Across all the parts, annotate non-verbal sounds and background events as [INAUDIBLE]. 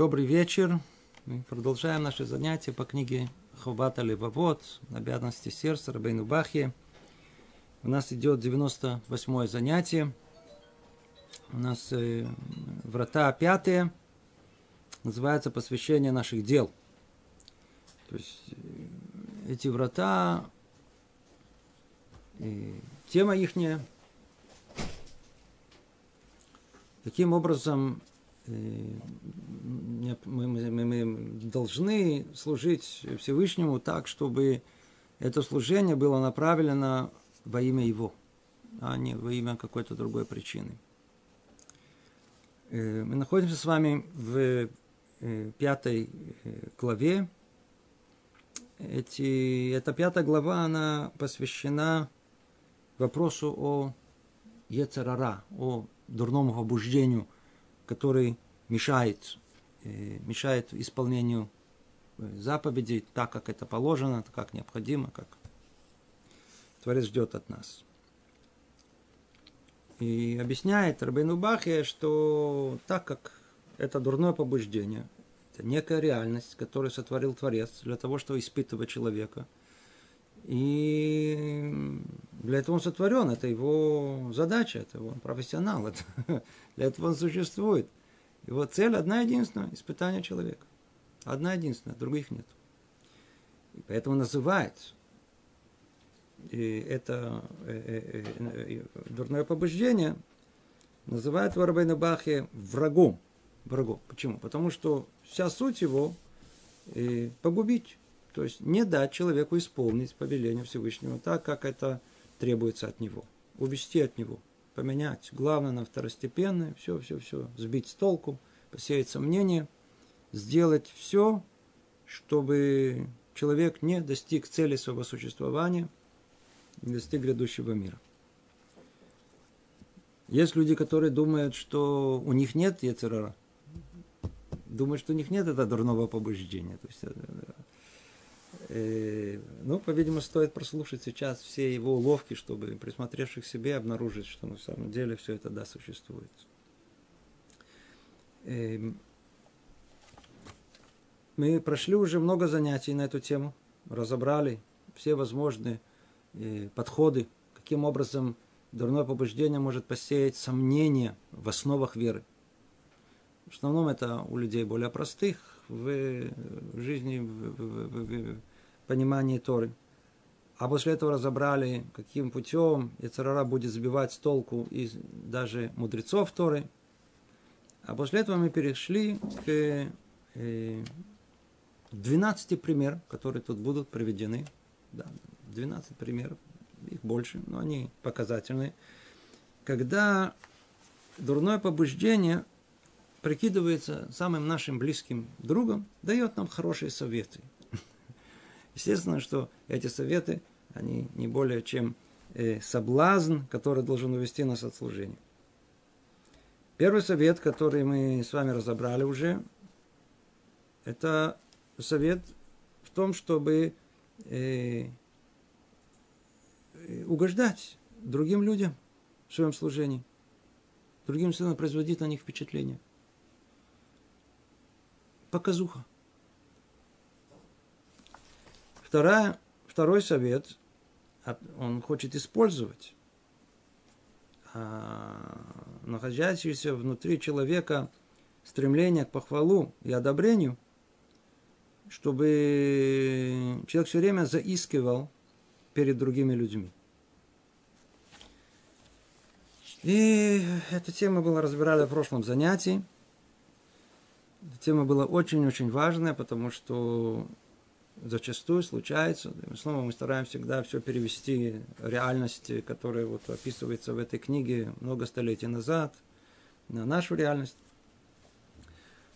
Добрый вечер. Мы продолжаем наши занятия по книге Хобата Левовод, обязанности сердца Рабейну Бахи. У нас идет 98 занятие. У нас э, врата пятые. Называется посвящение наших дел. То есть э, эти врата, и тема ихняя, Таким образом, э, мы, мы, мы должны служить Всевышнему так, чтобы это служение было направлено во имя Его, а не во имя какой-то другой причины. Э, мы находимся с вами в э, пятой главе. Эти, эта пятая глава, она посвящена вопросу о Ецерара, о дурному побуждению, который мешает, э, мешает исполнению э, заповедей так, как это положено, как необходимо, как Творец ждет от нас. И объясняет Рабейну Бахе, что так как это дурное побуждение, это некая реальность, которую сотворил Творец для того, чтобы испытывать человека – и для этого он сотворен, это его задача, это его профессионал, [LAUGHS] это, для этого он существует. Его цель одна единственная – испытание человека. Одна единственная, других нет. И поэтому называет и это э, э, э, дурное побуждение, называет в Бахе врагом. Врагом. Почему? Потому что вся суть его погубить то есть не дать человеку исполнить повеление Всевышнего так, как это требуется от него. Увести от него, поменять. Главное на второстепенное, все, все, все, сбить с толку, посеять сомнения, сделать все, чтобы человек не достиг цели своего существования, не достиг грядущего мира. Есть люди, которые думают, что у них нет Ецерара. Думают, что у них нет этого дурного побуждения. То есть ну, по-видимому, стоит прослушать сейчас все его уловки, чтобы, присмотревшись к себе, обнаружить, что на самом деле все это, да, существует. Эм, мы прошли уже много занятий на эту тему, разобрали все возможные э, подходы, каким образом дурное побуждение может посеять сомнения в основах веры. В основном это у людей более простых, в жизни, в, в, в, в понимании Торы. А после этого разобрали, каким путем Яцерара будет сбивать с толку и даже мудрецов Торы. А после этого мы перешли к 12 э, примерам, которые тут будут приведены. Да, 12 примеров, их больше, но они показательные. Когда дурное побуждение прикидывается самым нашим близким другом, дает нам хорошие советы. Естественно, что эти советы, они не более чем э, соблазн, который должен увести нас от служения. Первый совет, который мы с вами разобрали уже, это совет в том, чтобы э, э угождать другим людям в своем служении. Другим словом, производить на них впечатление – показуха. Вторая, второй совет, он хочет использовать а, находящееся внутри человека стремление к похвалу и одобрению, чтобы человек все время заискивал перед другими людьми. И эта тема была разбирали в прошлом занятии. Тема была очень-очень важная, потому что зачастую случается, снова мы стараемся всегда все перевести реальности, которая вот описывается в этой книге много столетий назад, на нашу реальность.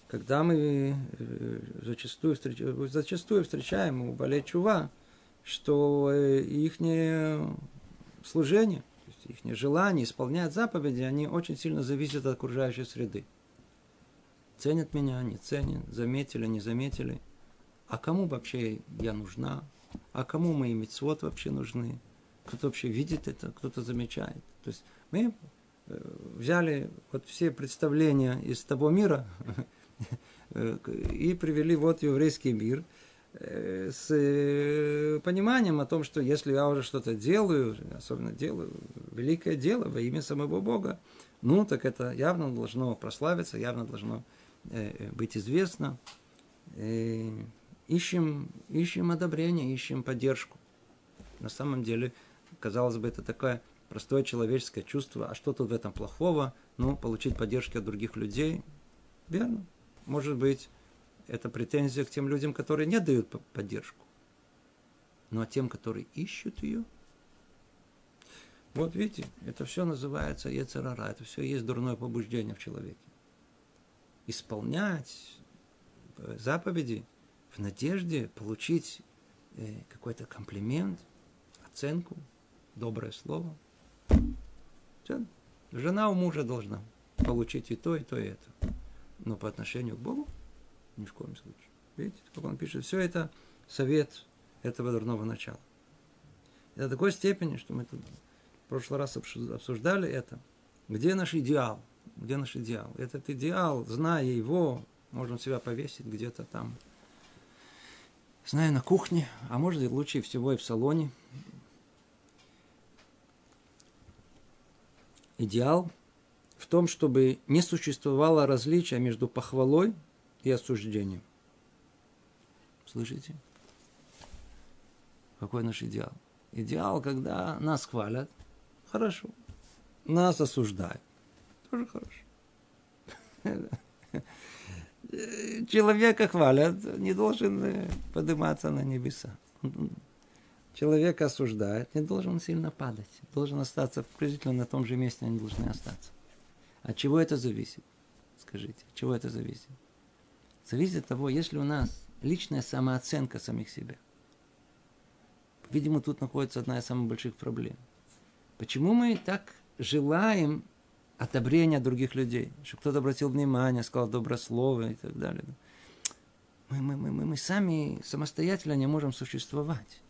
Когда мы э, зачастую, встреч... зачастую встречаем у Балей Чува, что э, их служение, их желание исполнять заповеди, они очень сильно зависят от окружающей среды. Ценят меня, не ценят, заметили, не заметили. А кому вообще я нужна? А кому мои мецвод вообще нужны? Кто-то вообще видит это, кто-то замечает. То есть мы э, взяли вот все представления из того мира, [LAUGHS] э, и привели вот еврейский мир э, с пониманием о том, что если я уже что-то делаю, особенно делаю великое дело во имя самого Бога, ну, так это явно должно прославиться, явно должно быть известно. Ищем, ищем одобрение, ищем поддержку. На самом деле, казалось бы, это такое простое человеческое чувство. А что тут в этом плохого? Ну, получить поддержку от других людей. Верно. Может быть, это претензия к тем людям, которые не дают поддержку. Но а тем, которые ищут ее, вот видите, это все называется Ецерара, это все есть дурное побуждение в человеке. Исполнять э, заповеди в надежде получить э, какой-то комплимент, оценку, доброе слово. Все. Жена у мужа должна получить и то, и то, и это. Но по отношению к Богу ни в коем случае. Видите, как он пишет, все это совет этого дурного начала. И до такой степени, что мы тут в прошлый раз обсуждали это. Где наш идеал? Где наш идеал? Этот идеал, зная его, можно себя повесить где-то там, знаю, на кухне, а может и лучше всего и в салоне. Идеал в том, чтобы не существовало различия между похвалой и осуждением. Слышите? Какой наш идеал? Идеал, когда нас хвалят, хорошо. Нас осуждают, тоже хорошо. [LAUGHS] Человека хвалят, не должен э, подниматься на небеса. Человека осуждают, не должен сильно падать. Должен остаться приблизительно на том же месте, они должны остаться. От чего это зависит? Скажите, от чего это зависит? Зависит от того, если у нас личная самооценка самих себя. Видимо, тут находится одна из самых больших проблем. Почему мы так желаем одобрения других людей, чтобы кто-то обратил внимание, сказал доброе слово и так далее. Мы, мы, мы, мы, мы сами самостоятельно не можем существовать.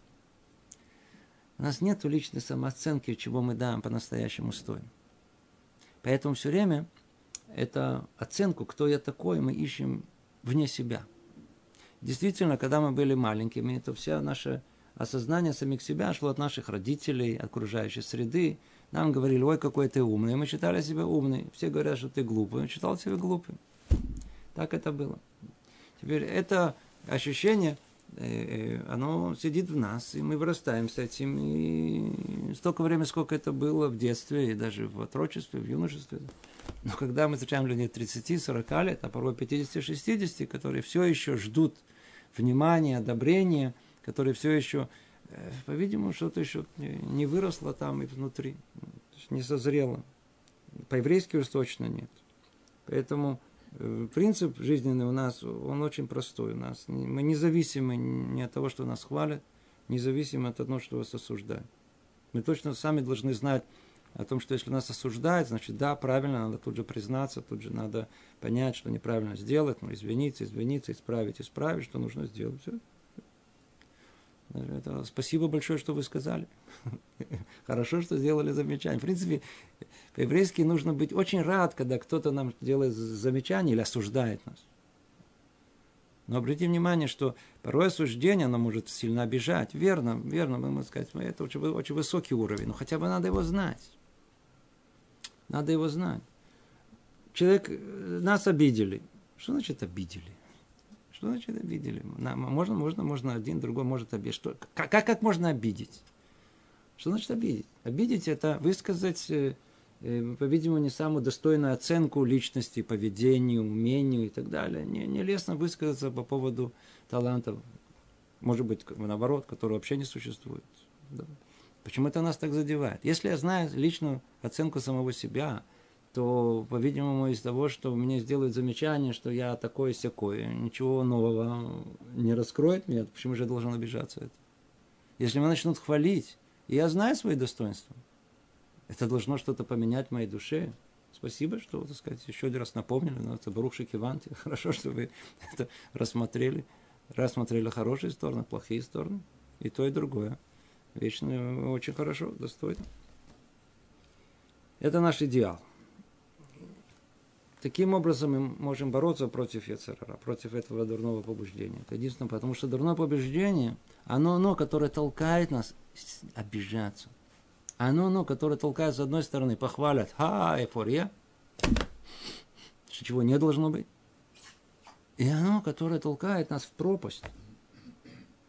У нас нет личной самооценки, чего мы даем по-настоящему стоим. Поэтому все время это оценку, кто я такой, мы ищем вне себя. Действительно, когда мы были маленькими, то все наше осознание самих себя шло от наших родителей, окружающей среды. Нам говорили, ой, какой ты умный. Мы считали себя умный. Все говорят, что ты глупый. Он считал себя глупым. Так это было. Теперь это ощущение Э, оно сидит в нас, и мы вырастаем с этим. И столько времени, сколько это было в детстве, и даже в отрочестве, в юношестве. Но когда мы встречаем людей 30-40 лет, а порой 50-60, которые все еще ждут внимания, одобрения, которые все еще, э, по-видимому, что-то еще не выросло там и внутри, не созрело. По-еврейски уж точно нет. Поэтому Э, принцип жизненный у нас, он очень простой у нас. Мы независимы ни от того, что нас хвалят, независимы от того, что вас осуждают. Мы точно сами должны знать о том, что если нас осуждают, значит, да, правильно, надо тут же признаться, тут же надо понять, что неправильно сделать, ну, извиниться, извиниться, исправить, исправить, что нужно сделать. Все. Это спасибо большое, что вы сказали. [LAUGHS] Хорошо, что сделали замечание. В принципе, по-еврейски нужно быть очень рад, когда кто-то нам делает замечание или осуждает нас. Но обратите внимание, что порой осуждение, оно может сильно обижать. Верно, верно, мы можем сказать, это очень, очень высокий уровень, но хотя бы надо его знать. Надо его знать. Человек, э, нас обидели. Что значит обидели? Что значит обидели? Можно, можно, можно один, другой может обидеть. Что, как, как можно обидеть? Что значит обидеть? Обидеть это высказать э, Э, по-видимому, не самую достойную оценку личности, поведению, умению и так далее. Не, не лестно высказаться по поводу талантов, может быть, наоборот, которые вообще не существуют. Да. Почему это нас так задевает? Если я знаю личную оценку самого себя, то, по-видимому, из того, что мне сделают замечание, что я такой секой, ничего нового не раскроет меня, почему же я должен обижаться это? Если меня начнут хвалить, и я знаю свои достоинства, это должно что-то поменять в моей душе. Спасибо, что, так сказать, еще один раз напомнили. Но это Барух Шикиванти. [LAUGHS] Хорошо, что вы это рассмотрели. Рассмотрели хорошие стороны, плохие стороны. И то, и другое. Вечно очень хорошо, достойно. Это наш идеал. Таким образом мы можем бороться против Яцерара, против этого дурного побуждения. Это единственное, потому что дурное побуждение, оно, оно, которое толкает нас обижаться. Оно, оно, которое толкает с одной стороны, похвалят, ха, эйфория, чего не должно быть. И оно, которое толкает нас в пропасть,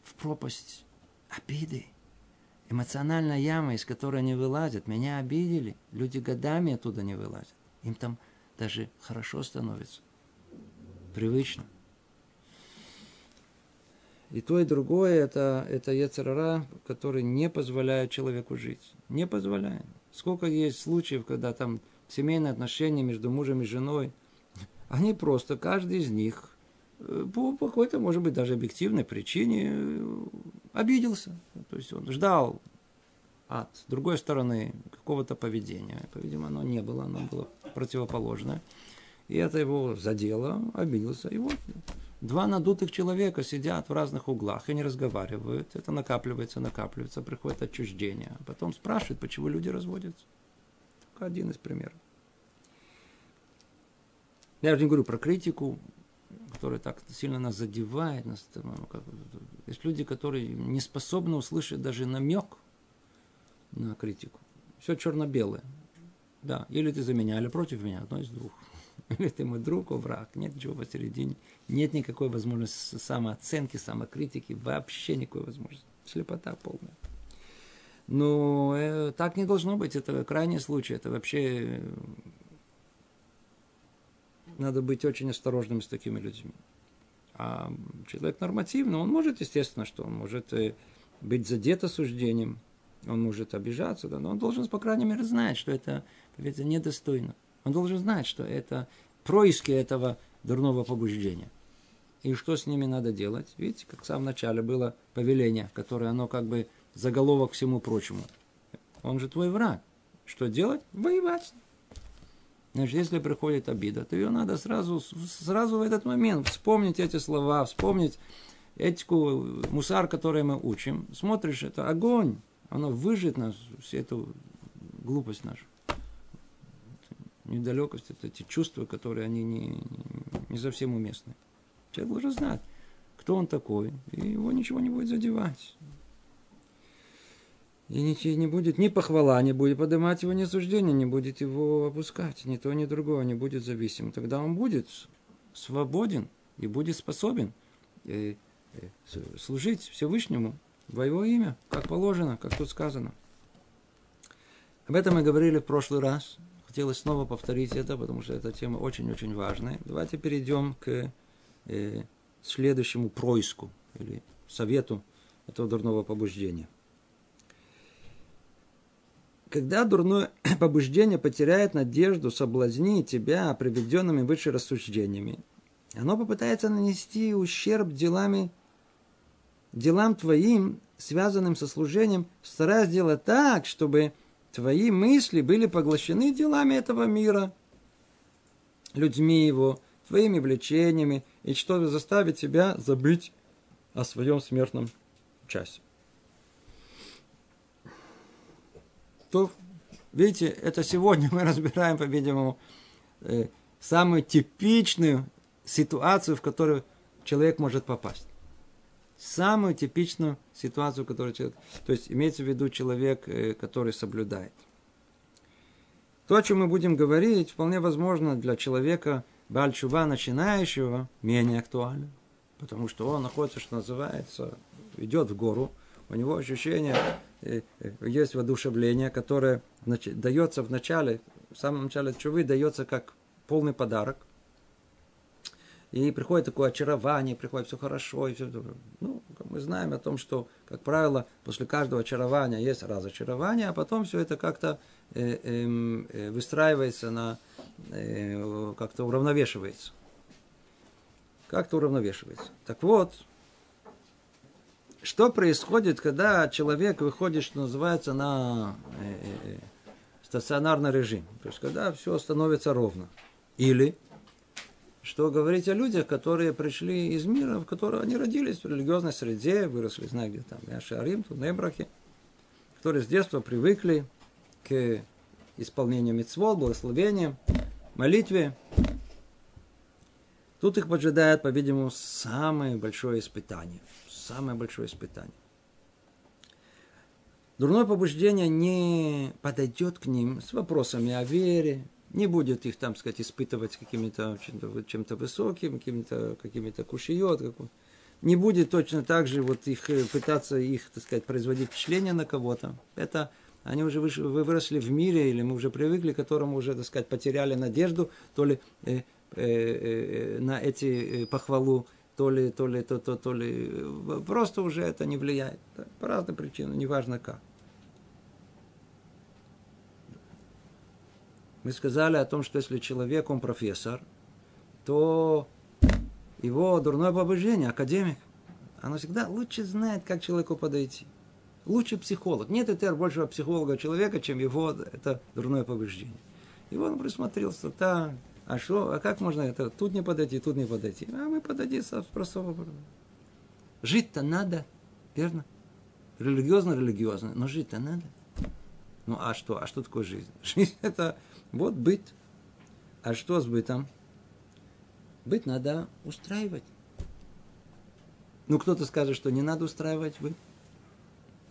в пропасть обиды, эмоциональная яма, из которой они вылазят. Меня обидели, люди годами оттуда не вылазят. Им там даже хорошо становится, привычно. И то, и другое это, это Ецерара, который не позволяет человеку жить. Не позволяет. Сколько есть случаев, когда там семейные отношения между мужем и женой, они просто, каждый из них э, по какой-то, может быть, даже объективной причине э, обиделся. То есть он ждал от другой стороны какого-то поведения. По-видимому, оно не было, оно было противоположное. И это его задело, обиделся. И вот два надутых человека сидят в разных углах и не разговаривают. Это накапливается, накапливается, приходит отчуждение. Потом спрашивают, почему люди разводятся. Только один из примеров. Я уже не говорю про критику, которая так сильно нас задевает. Нас, ну, как, есть люди, которые не способны услышать даже намек на критику. Все черно-белое. Да, или ты за меня, или против меня, одно из двух. [LAUGHS] Или ты мой друг, о враг. Нет ничего посередине. Нет никакой возможности самооценки, самокритики. Вообще никакой возможности. Слепота полная. Но э, так не должно быть. Это крайний случай. Это вообще надо быть очень осторожным с такими людьми. А человек нормативный, он может, естественно, что он может э, быть задет осуждением, он может обижаться, да, но он должен, по крайней мере, знать, что это, это недостойно. Он должен знать, что это происки этого дурного побуждения. И что с ними надо делать? Видите, как в самом начале было повеление, которое оно как бы заголовок всему прочему. Он же твой враг. Что делать? Воевать. Значит, если приходит обида, то ее надо сразу, сразу в этот момент вспомнить эти слова, вспомнить этику, мусар, который мы учим. Смотришь, это огонь, оно выжжет нас, всю эту глупость нашу. Недалекость, это эти чувства, которые они не, не совсем уместны. Человек должен знать, кто он такой, и его ничего не будет задевать. И ничего не будет ни похвала, не будет поднимать его, ни суждения, не будет его опускать. Ни то, ни другое не будет зависим. Тогда он будет свободен и будет способен э, э, служить Всевышнему во его имя, как положено, как тут сказано. Об этом мы говорили в прошлый раз. Хотелось снова повторить это, потому что эта тема очень-очень важная. Давайте перейдем к э, следующему происку или совету этого дурного побуждения. Когда дурное [COUGHS] побуждение потеряет надежду соблазнить тебя приведенными выше рассуждениями, оно попытается нанести ущерб делами, делам твоим, связанным со служением, стараясь сделать так, чтобы твои мысли были поглощены делами этого мира, людьми его, твоими влечениями, и что заставит тебя забыть о своем смертном часе. То, видите, это сегодня мы разбираем, по-видимому, э, самую типичную ситуацию, в которую человек может попасть. Самую типичную ситуацию, в которой человек... То есть имеется в виду человек, э, который соблюдает. То, о чем мы будем говорить, вполне возможно для человека Бальчува начинающего менее актуально. Потому что он находится, что называется, идет в гору, у него ощущение Э, есть воодушевление, которое дается в начале, в самом начале чувы дается как полный подарок. И приходит такое очарование, приходит все хорошо, и все. Ну, мы знаем о том, что, как правило, после каждого очарования есть разочарование, а потом все это как-то э, эм, э, выстраивается на, э, как-то уравновешивается. Как-то уравновешивается. Так вот, что происходит, когда человек выходит, что называется, на э, э, э, стационарный режим. То есть, когда все становится ровно. Или, что говорить о людях, которые пришли из мира, в котором они родились в религиозной среде, выросли, знаю, где там, Яшарим, тут Небрахи, которые с детства привыкли к исполнению митцвот, благословениям, молитве, Тут их поджидает, по-видимому, самое большое испытание. Самое большое испытание. Дурное побуждение не подойдет к ним с вопросами о вере, не будет их, там сказать, испытывать каким-то чем-то, чем-то высоким, какими-то какими кушиот, не будет точно так же вот их э, пытаться их, так сказать, производить впечатление на кого-то. Это они уже выросли в мире, или мы уже привыкли к которому уже, так сказать, потеряли надежду, то ли э, э, э, на эти э, похвалу, то ли, то ли, то, то, то ли. Просто уже это не влияет. По разным причинам, неважно как. Мы сказали о том, что если человек, он профессор, то его дурное побуждение, академик, оно всегда лучше знает, как человеку подойти. Лучше психолог. Нет этер большего психолога человека, чем его это дурное побуждение. И он присмотрелся, так, а что, а как можно это, тут не подойти, тут не подойти. А мы подойти с простого. Жить-то надо, верно? Религиозно, религиозно, но жить-то надо. Ну а что, а что такое жизнь? [LAUGHS] Жизнь это вот быт. А что с бытом? Быт надо устраивать. Ну, кто-то скажет, что не надо устраивать быт.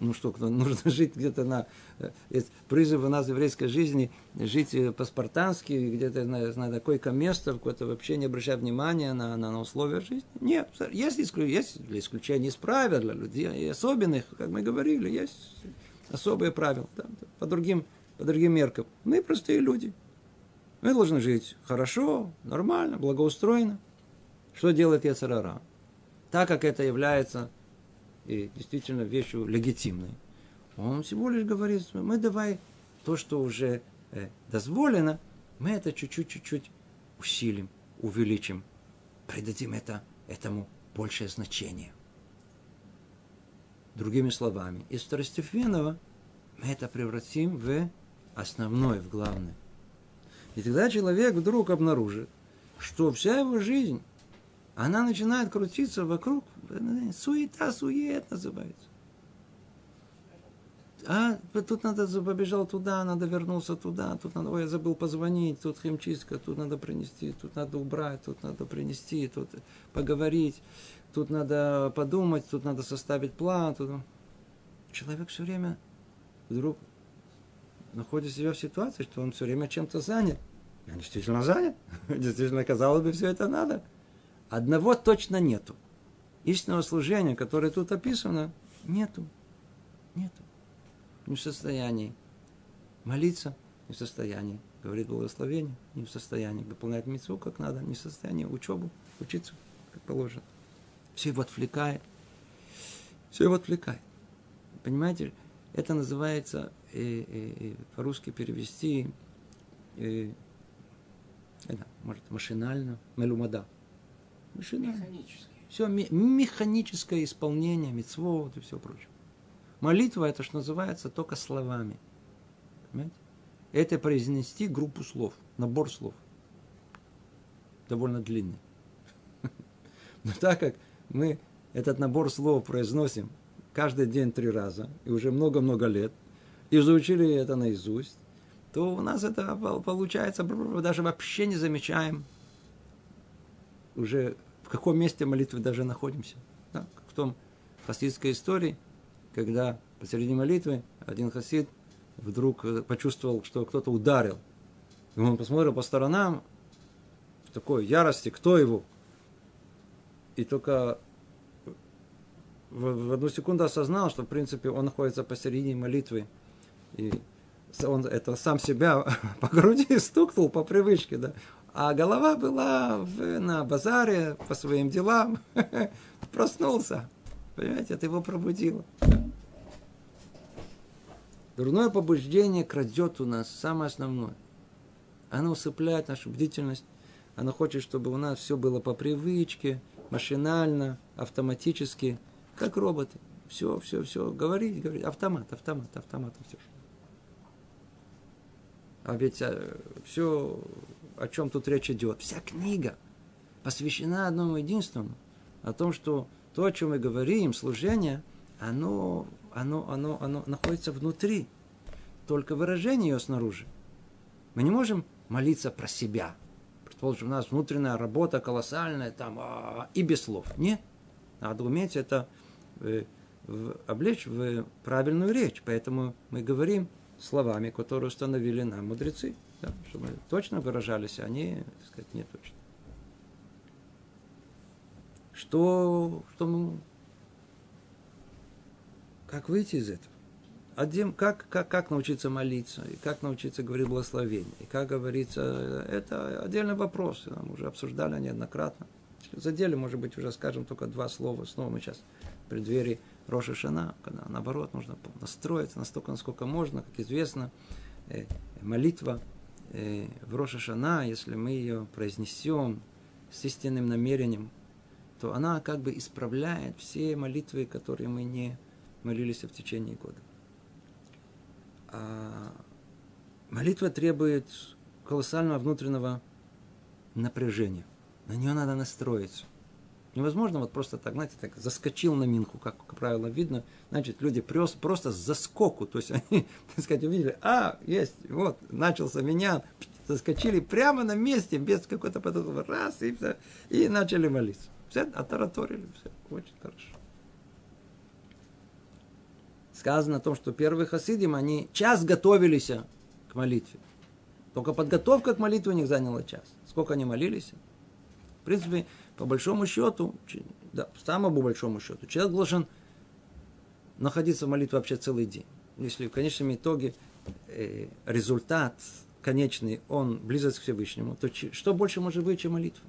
Ну что, кто, [LAUGHS] нужно жить где-то на... Э, призыв у нас в еврейской жизни жить э, по-спартански, где-то на, на такое место, какое-то вообще не обращать внимания на, на, на условия жизни. Нет, есть, исключ, есть исключения из правил для людей, и особенных, как мы говорили, есть особые правила, да, по, другим, по другим меркам. Мы простые люди. Мы должны жить хорошо, нормально, благоустроенно. Что делает Яцерара? Так как это является и действительно вещью легитимной, он всего лишь говорит, мы давай то, что уже э, дозволено, мы это чуть-чуть, чуть-чуть усилим, увеличим, придадим это, этому большее значение. Другими словами, из второстепенного мы это превратим в основное, в главное. И тогда человек вдруг обнаружит, что вся его жизнь, она начинает крутиться вокруг, суета, сует называется. А тут надо побежал туда, надо вернулся туда, тут надо, ой, я забыл позвонить, тут химчистка, тут надо принести, тут надо убрать, тут надо принести, тут поговорить, тут надо подумать, тут надо составить план. Тут... Человек все время вдруг находит себя в ситуации, что он все время чем-то занят. Я действительно занят. [LAUGHS] Действительно, казалось бы, все это надо. Одного точно нету. Истинного служения, которое тут описано, нету. Нету. Не в состоянии молиться, не в состоянии говорить благословение, не в состоянии выполнять митцву как надо, не в состоянии учебу, учиться как положено. Все его отвлекает. Все его отвлекает. Понимаете, это называется э, э, э, по-русски перевести, э, это, может, машинально, мелумада. Машинально. Механически. Все механическое исполнение, мецвод и все прочее. Молитва это, что называется, только словами. Понимаете? Это произнести группу слов, набор слов. Довольно длинный. [LAUGHS] Но так как мы этот набор слов произносим каждый день три раза, и уже много-много лет, и заучили это наизусть, то у нас это получается, даже вообще не замечаем уже в каком месте молитвы даже находимся. Да? в том хасидской истории, когда посреди молитвы один хасид вдруг э, почувствовал, что кто-то ударил. И он посмотрел по сторонам в такой ярости, кто его. И только в, одну секунду осознал, что, в принципе, он находится посередине молитвы. И он это сам себя [LAUGHS] по груди стукнул по привычке, да. А голова была в, на базаре по своим делам. [LAUGHS] Проснулся. Понимаете, это его пробудило. Дурное побуждение крадет у нас самое основное. Оно усыпляет нашу бдительность. Оно хочет, чтобы у нас все было по привычке, машинально, автоматически – как роботы. Все, все, все. Говорить, говорить. Автомат, автомат, автомат. Все. А ведь а, все, о чем тут речь идет, вся книга посвящена одному единственному. О том, что то, о чем мы говорим, служение, оно, оно, оно, оно находится внутри. Только выражение ее снаружи. Мы не можем молиться про себя. у нас внутренняя работа колоссальная, там, а, и без слов. Нет. Надо уметь это э, в, облечь в правильную речь. Поэтому мы говорим словами, которые установили нам мудрецы. Да, чтобы точно выражались, а они, так сказать, не точно. Что, что мы... Как выйти из этого? Один, как, как, как научиться молиться, и как научиться говорить благословение, и как говорится, это отдельный вопрос, мы уже обсуждали неоднократно. Задели, может быть, уже скажем только два слова, снова мы сейчас в преддверии Роша Шана, когда наоборот нужно настроиться настолько, насколько можно, как известно, э, молитва э, в Роша Шана, если мы ее произнесем с истинным намерением, то она как бы исправляет все молитвы, которые мы не молились в течение года. А молитва требует колоссального внутреннего напряжения. На нее надо настроиться. Невозможно вот просто так, знаете, так заскочил на минку, как, правило, видно. Значит, люди просто, просто заскоку. То есть они, [LAUGHS] так сказать, увидели, а, есть, вот, начался меня, заскочили прямо на месте, без какой-то потом раз, и, все, и начали молиться. Все, отараторили, все, очень хорошо. Сказано о том, что первые хасидим, они час готовились к молитве. Только подготовка к молитве у них заняла час. Сколько они молились? В принципе, по большому счету, да, самому большому счету, человек должен находиться в молитве вообще целый день. Если в конечном итоге э, результат конечный, он близок к Всевышнему, то что больше может быть, чем молитва?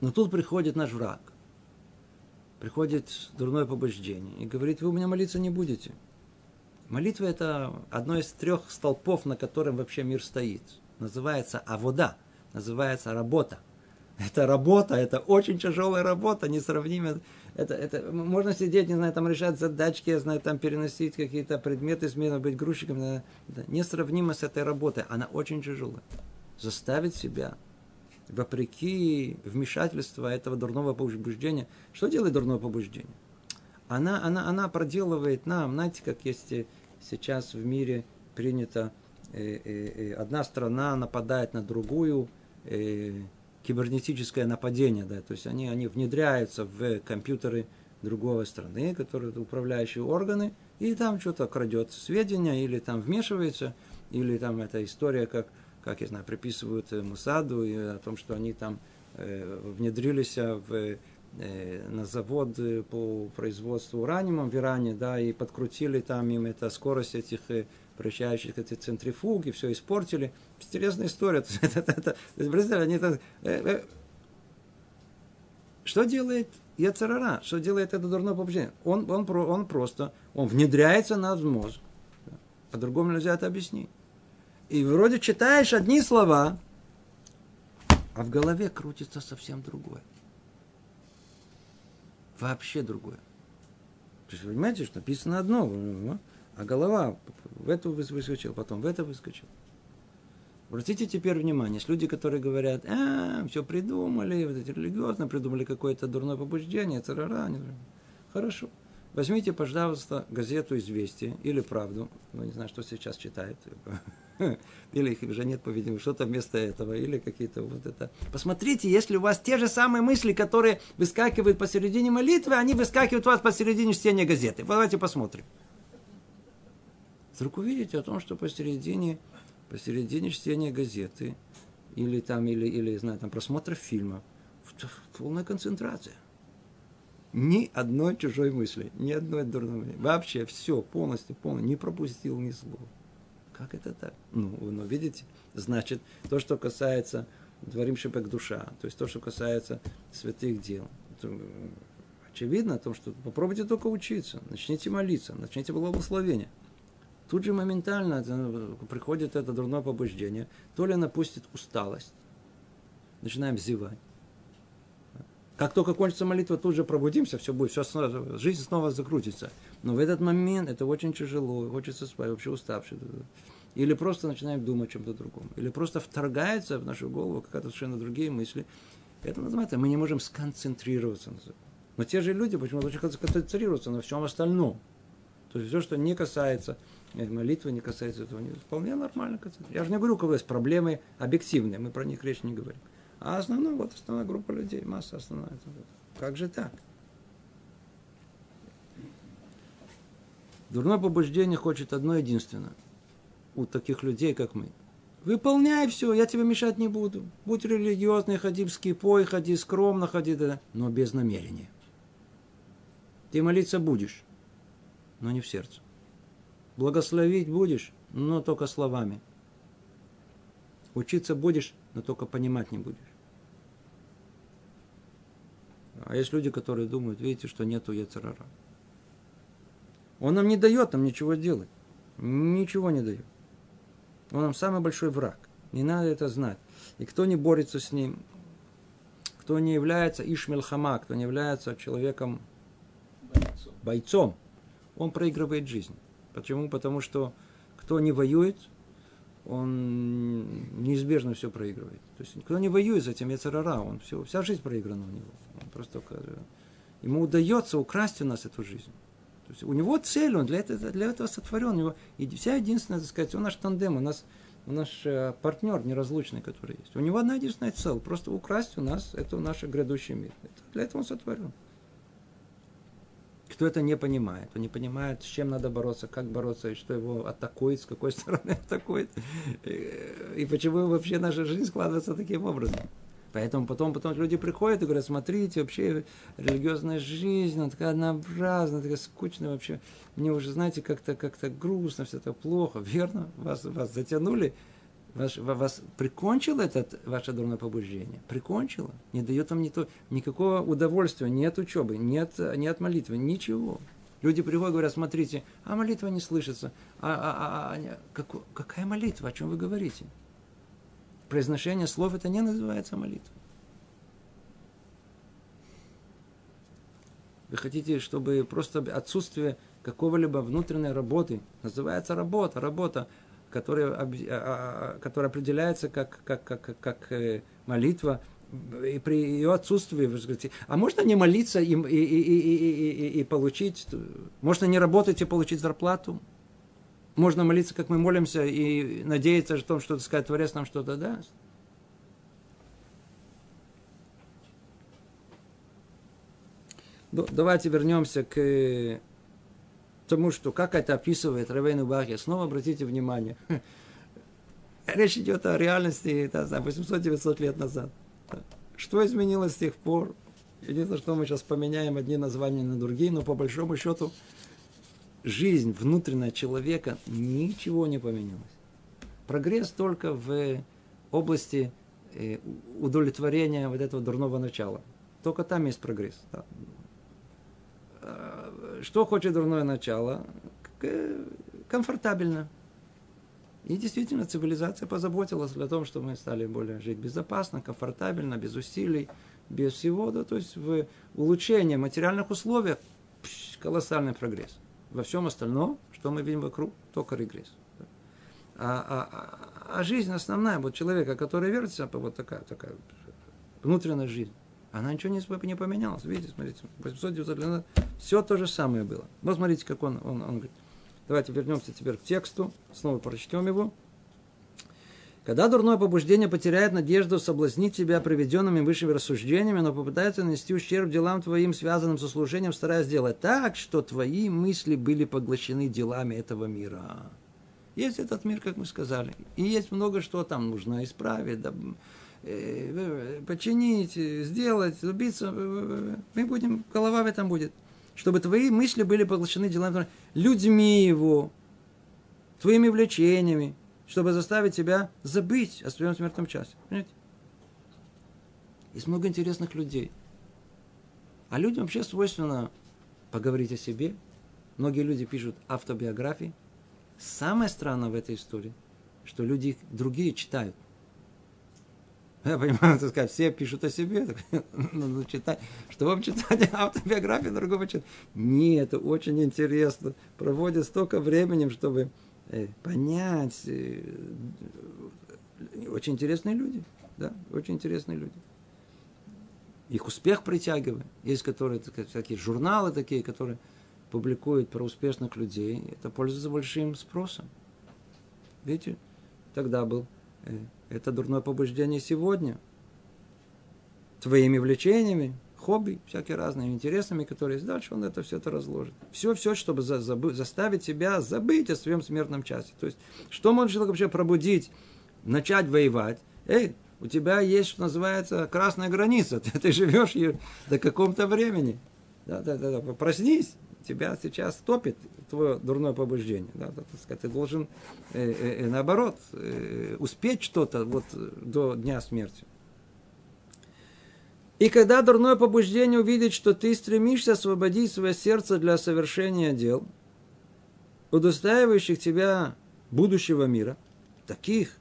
Но тут приходит наш враг. Приходит дурное побуждение и говорит, вы у меня молиться не будете. Молитва – это одно из трех столпов, на котором вообще мир стоит. Называется авода – называется работа. [LAUGHS] Это работа, это очень тяжелая работа, несравнимая. Это, это, можно сидеть, не знаю, там решать задачки, я знаю, там переносить какие-то предметы, смену быть грузчиком. Это несравнимо с этой работой. Она очень тяжелая. Заставить себя, вопреки вмешательства этого дурного побуждения. Что делает дурное побуждение? Она, она, она проделывает нам, знаете, как есть сейчас в мире принято, э, э, э, одна страна нападает на другую, э, кибернетическое нападение, да, то есть они, они внедряются в компьютеры другой страны, которые управляющие органы, и там что-то крадет сведения, или там вмешивается, или там эта история, как, как я знаю, приписывают э, Мусаду, и о том, что они там э, внедрились в, э, на завод по производству ураниума в Иране, да, и подкрутили там им это скорость этих э, вращающих эти центрифуги, все испортили. Интересная история. [LAUGHS] это, они э, э, что делает Яцерара? Что делает это дурное побуждение? Он, он, он просто, он внедряется на мозг. По-другому нельзя это объяснить. И вроде читаешь одни слова, а в голове крутится совсем другое. Вообще другое. То есть, понимаете, что написано одно, а голова в эту выскочил, потом в это выскочил. Обратите теперь внимание, есть люди, которые говорят, а, все придумали, вот эти религиозно придумали какое-то дурное побуждение, царара. Хорошо. Возьмите, пожалуйста, газету «Известия» или «Правду», ну, не знаю, что сейчас читают, [LAUGHS] или их уже нет, по-видимому, что-то вместо этого, или какие-то вот это. Посмотрите, если у вас те же самые мысли, которые выскакивают посередине молитвы, они выскакивают у вас посередине чтения газеты. Давайте посмотрим вдруг увидите о том, что посередине, посередине чтения газеты или там, или, или, знаю, там просмотра фильма, полная концентрация. Ни одной чужой мысли, ни одной дурной мысли. Вообще все, полностью, полностью, не пропустил ни слова. Как это так? Ну, ну, видите, значит, то, что касается дворим шипек душа, то есть то, что касается святых дел, то, очевидно о том, что попробуйте только учиться, начните молиться, начните благословение – Тут же моментально приходит это дурное побуждение. То ли напустит усталость. Начинаем зевать. Как только кончится молитва, тут же пробудимся, все будет, все снова, жизнь снова закрутится. Но в этот момент это очень тяжело, хочется спать, вообще уставший. Или просто начинаем думать о чем-то другом. Или просто вторгается в нашу голову какая-то совершенно другие мысли. Это называется, мы не можем сконцентрироваться. Но те же люди почему-то очень концентрируются на всем остальном. То есть все, что не касается молитвы, не касается этого, вполне нормально. Я же не говорю, у кого есть проблемы объективные, мы про них речь не говорим. А основная, вот основная группа людей, масса основная. Как же так? Дурное побуждение хочет одно единственное. У таких людей, как мы. Выполняй все, я тебе мешать не буду. Будь религиозный, ходи в скипой, ходи скромно, ходи, да, но без намерения. Ты молиться будешь, но не в сердце. Благословить будешь, но только словами. Учиться будешь, но только понимать не будешь. А есть люди, которые думают, видите, что нету яцерара. Он нам не дает нам ничего делать. Ничего не дает. Он нам самый большой враг. Не надо это знать. И кто не борется с ним, кто не является Ишмельхама, кто не является человеком бойцом, бойцом он проигрывает жизнь. Почему? Потому что кто не воюет, он неизбежно все проигрывает. То есть кто не воюет с этим Яцерара, он все, вся жизнь проиграна у него. Он просто, ему удается украсть у нас эту жизнь. То есть у него цель, он для этого, для этого сотворен. У него и вся единственная, так сказать, он наш тандем, у нас у наш э, партнер неразлучный, который есть. У него одна единственная цель, просто украсть у нас это наш грядущий мир. Это, для этого он сотворен. Кто это не понимает, он не понимает, с чем надо бороться, как бороться, и что его атакует, с какой [LAUGHS] стороны атакует, и почему вообще наша жизнь складывается таким образом. Поэтому потом, потом люди приходят и говорят, смотрите, вообще религиозная жизнь, она такая однообразная, такая скучная вообще. Мне уже, знаете, как-то как грустно, все это плохо. Верно? Вас, вас затянули, вас, вас прикончило это ваше дурное побуждение? Прикончило? Не дает вам ни то, никакого удовольствия, нет учебы, нет, нет молитвы, ничего. Люди приходят говорят, смотрите, а молитва не слышится. А, а, а, а, как, какая молитва? О чем вы говорите? произношение слов это не называется молитва. Вы хотите, чтобы просто отсутствие какого-либо внутренней работы, называется работа, работа, которая, а, а, которая определяется как, как, как, как э, молитва, и при ее отсутствии вы говорите, а можно не молиться и, и, и, и, и, и получить, можно не работать и получить зарплату? Можно молиться, как мы молимся, и надеяться о том, что, так сказать, Творец нам что-то даст. Ну, давайте вернемся к тому, что как это описывает Равейну Бахе. Снова обратите внимание. [LAUGHS] Речь идет о реальности 800-900 лет назад. Что изменилось с тех пор? Единственное, что мы сейчас поменяем одни названия на другие, но по большому счету жизнь внутренняя человека ничего не поменялось. Прогресс только в области э, удовлетворения вот этого дурного начала. Только там есть прогресс. Э, что хочет дурное начало? Комфортабельно. И действительно цивилизация позаботилась о том, чтобы мы стали более жить безопасно, комфортабельно, без усилий, без всего. Да, то есть в улучшении материальных условий колоссальный прогресс. Во всем остальном, что мы видим вокруг, только регресс. А, а, а, а жизнь основная, вот человека, который верится, вот такая, такая внутренняя жизнь, она ничего не, не поменялась. Видите, смотрите, 800 лет все то же самое было. Вот смотрите, как он, он, он говорит. Давайте вернемся теперь к тексту, снова прочтем его. Когда дурное побуждение потеряет надежду соблазнить тебя приведенными высшими рассуждениями, но попытается нанести ущерб делам твоим, связанным со служением, стараясь сделать так, что твои мысли были поглощены делами этого мира. Есть этот мир, как мы сказали. И есть много что там нужно исправить, починить, сделать, убиться. Мы будем, голова в этом будет. Чтобы твои мысли были поглощены делами, людьми его, твоими влечениями, чтобы заставить тебя забыть о своем смертном часе. Понимаете? Есть много интересных людей. А людям вообще свойственно поговорить о себе. Многие люди пишут автобиографии. Самое странное в этой истории, что люди другие читают. [LAUGHS] Я понимаю, так сказать, все пишут о себе, [LAUGHS] надо читать. Что вам читать [LAUGHS] автобиографию другого человека? Нет, это очень интересно. Проводят столько времени, чтобы Э, понять. Э, очень интересные люди. Да, очень интересные люди. Их успех притягивает. Есть которые, так такие журналы такие, которые публикует про успешных людей, это пользуется большим спросом. Видите, тогда был э, это дурное побуждение сегодня. Твоими влечениями, хобби, всякие разные интересами, которые есть. Дальше он это все это разложит. Все, все, чтобы за, забы, заставить себя забыть о своем смертном часе. То есть, что может человек вообще пробудить, начать воевать? Эй, у тебя есть, что называется, красная граница. [LAUGHS] Ты, ты живешь ее до каком-то времени. Да, да, да, да. Проснись, тебя сейчас топит твое дурное побуждение. Да, так сказать, ты должен, э, э, э, наоборот, э, успеть что-то вот до дня смерти. И когда дурное побуждение увидит, что ты стремишься освободить свое сердце для совершения дел, удостаивающих тебя будущего мира, таких,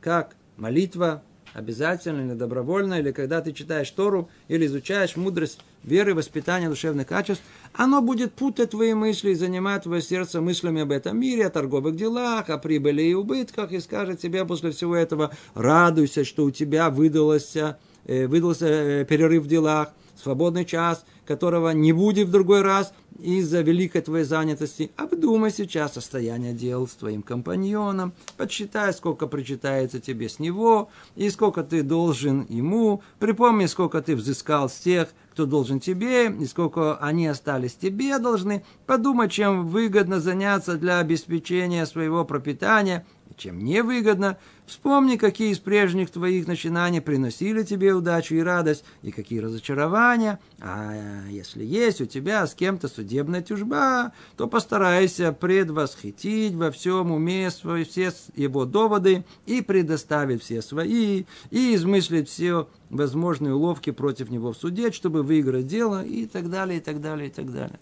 как молитва, обязательно или добровольно, или когда ты читаешь Тору, или изучаешь мудрость веры, воспитания душевных качеств, оно будет путать твои мысли и занимать твое сердце мыслями об этом мире, о торговых делах, о прибыли и убытках, и скажет тебе после всего этого, радуйся, что у тебя э, выдался э, перерыв в делах, свободный час, которого не будет в другой раз, из-за великой твоей занятости, обдумай сейчас состояние дел с твоим компаньоном, подсчитай, сколько причитается тебе с него, и сколько ты должен ему, припомни, сколько ты взыскал с тех, кто должен тебе, и сколько они остались тебе должны, подумай, чем выгодно заняться для обеспечения своего пропитания, чем невыгодно. Вспомни, какие из прежних твоих начинаний приносили тебе удачу и радость, и какие разочарования. А если есть у тебя с кем-то судебная тюжба, то постарайся предвосхитить во всем уме свои, все его доводы и предоставить все свои, и измыслить все возможные уловки против него в суде, чтобы выиграть дело, и так далее, и так далее, и так далее.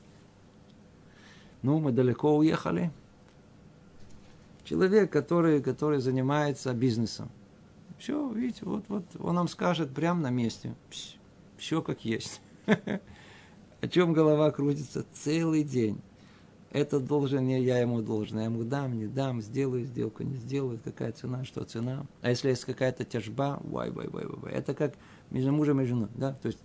Ну, мы далеко уехали. Человек, который, который занимается бизнесом. Все, видите, вот, вот он нам скажет прямо на месте. Все как есть. [LAUGHS] О чем голова крутится целый день. Это должен, не я ему должен. Я ему дам, не дам, сделаю сделку, не сделаю. Какая цена, что цена. А если есть какая-то тяжба, вай, вай, вай, вай. Это как между мужем и женой. Да? То есть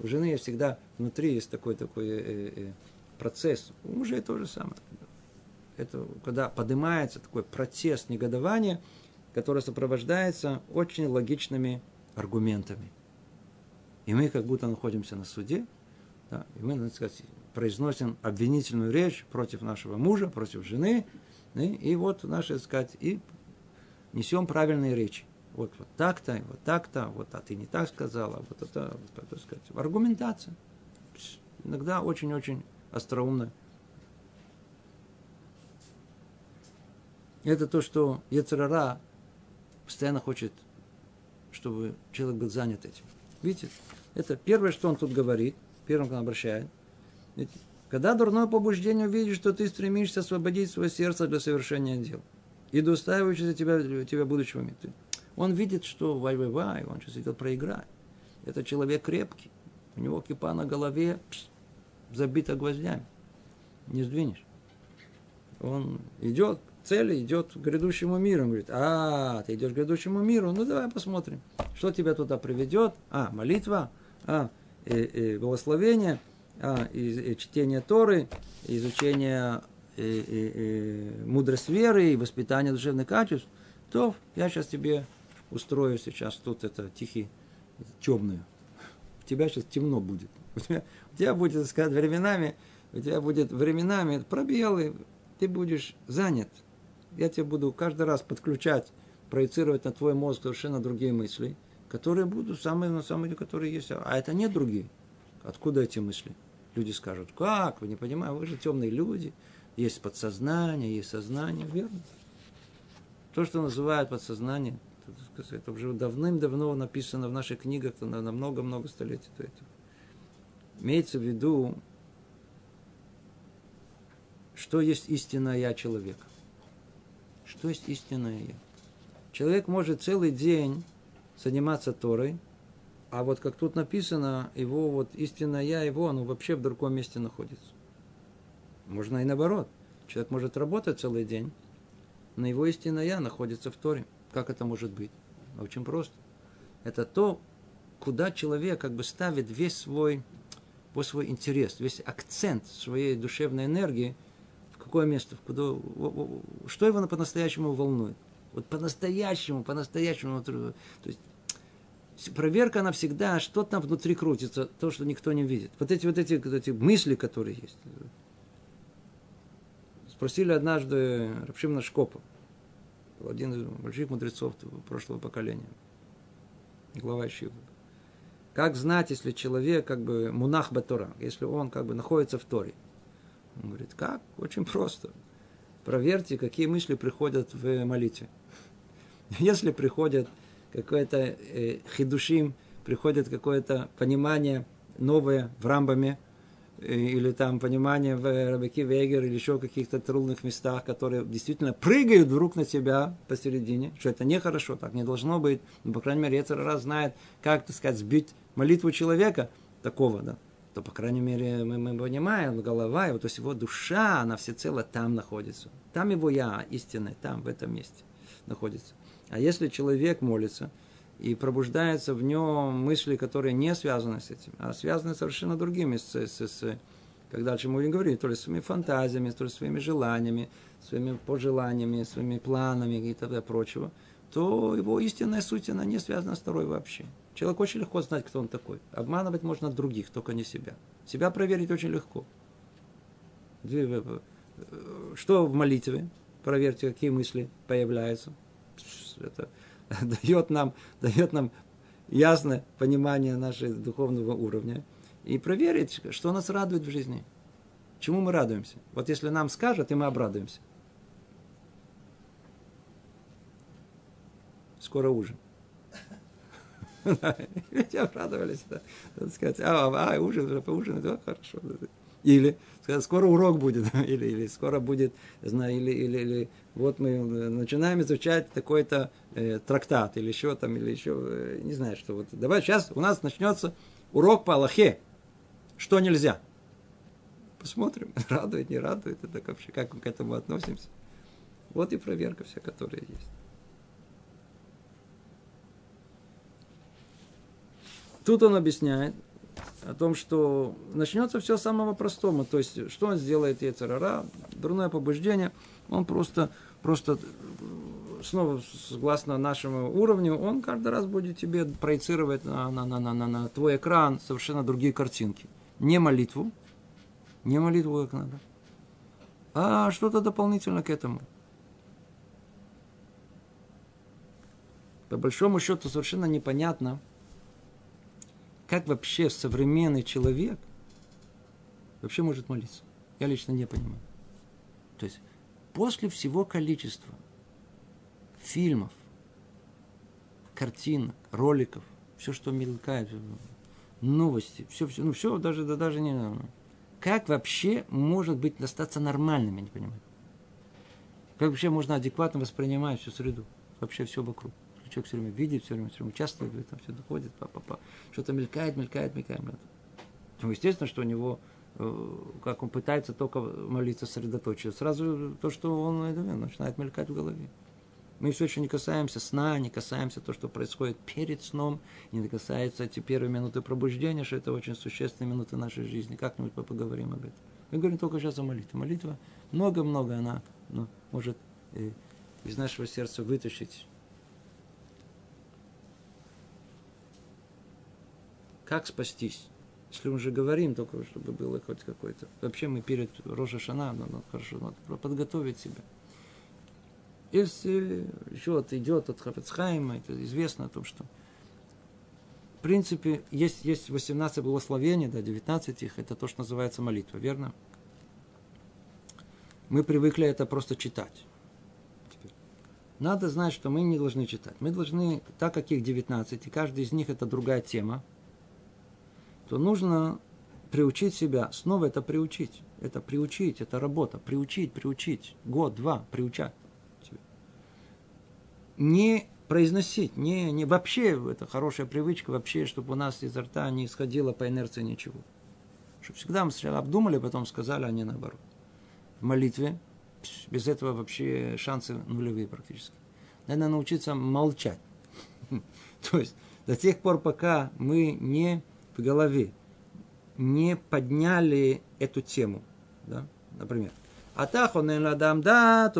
у жены всегда внутри есть такой, такой э, э, процесс. У мужей то же самое это когда поднимается такой протест, негодование, которое сопровождается очень логичными аргументами. И мы как будто находимся на суде, да, и мы, так сказать, произносим обвинительную речь против нашего мужа, против жены, и, и вот наши, так сказать, и несем правильные речи. Вот, вот так-то, вот так-то, вот, а ты не так сказала, вот это, вот, так сказать, аргументация. Иногда очень-очень остроумно это то, что Ецерара постоянно хочет, чтобы человек был занят этим. Видите? Это первое, что он тут говорит, первым, он обращает. Ведь, когда дурное побуждение увидишь, что ты стремишься освободить свое сердце для совершения дел, и достаивающийся тебя, тебя будущего мира. Он видит, что вай-вай-вай, он сейчас идет проиграть. Это человек крепкий. У него кипа на голове пс, забита гвоздями. Не сдвинешь. Он идет цели идет к грядущему миру. Он говорит, а, ты идешь к грядущему миру, ну давай посмотрим, что тебя туда приведет. А, молитва, а, и, и благословение, а, и, и чтение Торы, изучение и, и, и мудрость веры, и воспитание душевных качеств. То я сейчас тебе устрою сейчас тут это тихий, темную. У тебя сейчас темно будет. У тебя, у тебя будет, так сказать, временами, у тебя будет временами пробелы, ты будешь занят я тебе буду каждый раз подключать, проецировать на твой мозг совершенно другие мысли, которые будут самые, на самом деле, которые есть. А это не другие. Откуда эти мысли? Люди скажут, как, вы не понимаете, вы же темные люди, есть подсознание, есть сознание, верно? То, что называют подсознание, это уже давным-давно написано в наших книгах, на много-много столетий. Имеется в виду, что есть истинное я человека. Что есть истинное я? Человек может целый день заниматься Торой, а вот как тут написано, его вот истинное я, его, оно вообще в другом месте находится. Можно и наоборот. Человек может работать целый день, но его истинное я находится в Торе. Как это может быть? Очень просто. Это то, куда человек как бы ставит весь свой по свой интерес, весь акцент своей душевной энергии какое место, в куда, что его по-настоящему волнует. Вот по-настоящему, по-настоящему. То есть проверка, она всегда, что там внутри крутится, то, что никто не видит. Вот эти вот эти, вот эти мысли, которые есть. Спросили однажды Рабшимна Шкопа, один из больших мудрецов прошлого поколения, глава Шива. Как знать, если человек как бы мунах батура, если он как бы находится в Торе? Он говорит, как? Очень просто. Проверьте, какие мысли приходят в молитве. [LAUGHS] Если приходят какое-то э, хидушим, приходит какое-то понимание новое в рамбаме, э, или там понимание в Рабаки Вегер, или еще в каких-то трудных местах, которые действительно прыгают вдруг на тебя посередине, что это нехорошо, так не должно быть. Но, по крайней мере, этот раз знает, как, так сказать, сбить молитву человека такого, да, то, по крайней мере, мы, мы понимаем, голова его, то есть его душа, она всецело там находится. Там его я истинный, там, в этом месте находится. А если человек молится, и пробуждаются в нем мысли, которые не связаны с этим, а связаны совершенно другими, с, с, с, как дальше мы будем говорить, то ли своими фантазиями, то ли своими желаниями, своими пожеланиями, своими планами и так далее, прочего, то его истинная суть, она не связана с второй вообще. Человек очень легко знать, кто он такой. Обманывать можно других, только не себя. Себя проверить очень легко. Что в молитве? Проверьте, какие мысли появляются это [LAUGHS] дает нам, дает нам ясное понимание нашего духовного уровня и проверить, что нас радует в жизни. Чему мы радуемся? Вот если нам скажут, и мы обрадуемся. Скоро ужин. [LAUGHS] Люди обрадовались, да. сказать, а, а, ужин, поужинать, да, хорошо. Или сказать, скоро урок будет, [LAUGHS] или, или скоро будет, знаю, или, или, или вот мы э, начинаем изучать такой-то э, трактат, или еще там, или еще, э, не знаю, что. Вот. Давай сейчас у нас начнется урок по Аллахе. Что нельзя? Посмотрим, [LAUGHS] радует, не радует, это вообще, как мы к этому относимся. Вот и проверка вся, которая есть. Тут он объясняет, о том, что начнется все с самого простого. То есть, что он сделает Ецарара, дурное побуждение, он просто, просто снова согласно нашему уровню, он каждый раз будет тебе проецировать на, на, на, на, на, на твой экран совершенно другие картинки. Не молитву, не молитву как надо, а что-то дополнительно к этому. По большому счету совершенно непонятно, как вообще современный человек вообще может молиться? Я лично не понимаю. То есть, после всего количества фильмов, картинок, роликов, все, что мелькает, новости, все, все, ну все, даже, да, даже не... Как вообще может быть остаться нормальным, я не понимаю. Как вообще можно адекватно воспринимать всю среду, вообще все вокруг человек все время видит, все время, все время участвует, этом все доходит, па -па -па. что-то мелькает, мелькает, мелькает. Ну, естественно, что у него, э, как он пытается только молиться, сосредоточиться, сразу то, что он начинает мелькать в голове. Мы все еще не касаемся сна, не касаемся того, что происходит перед сном, не касается эти первые минуты пробуждения, что это очень существенные минуты нашей жизни. Как-нибудь поговорим об этом. Мы говорим только сейчас о молитве. Молитва много-много она ну, может э, из нашего сердца вытащить Как спастись? Если мы уже говорим, только чтобы было хоть какой-то... Вообще мы перед Рожа Шана, ну, ну, хорошо, надо подготовить себя. Если еще идет от Хафецхайма, это известно о том, что в принципе есть, есть 18 благословений, да, 19 их, это то, что называется молитва, верно? Мы привыкли это просто читать. Теперь. Надо знать, что мы не должны читать. Мы должны, так как их 19, и каждый из них это другая тема, то нужно приучить себя. Снова это приучить. Это приучить, это работа. Приучить, приучить. Год, два, приучать. Не произносить, не, не вообще, это хорошая привычка, вообще, чтобы у нас изо рта не исходило по инерции ничего. Чтобы всегда мы сначала обдумали, потом сказали, а не наоборот. В молитве без этого вообще шансы нулевые практически. Надо научиться молчать. [LAUGHS] То есть до тех пор, пока мы не в голове не подняли эту тему. Да? Например, Атахонен ладам да,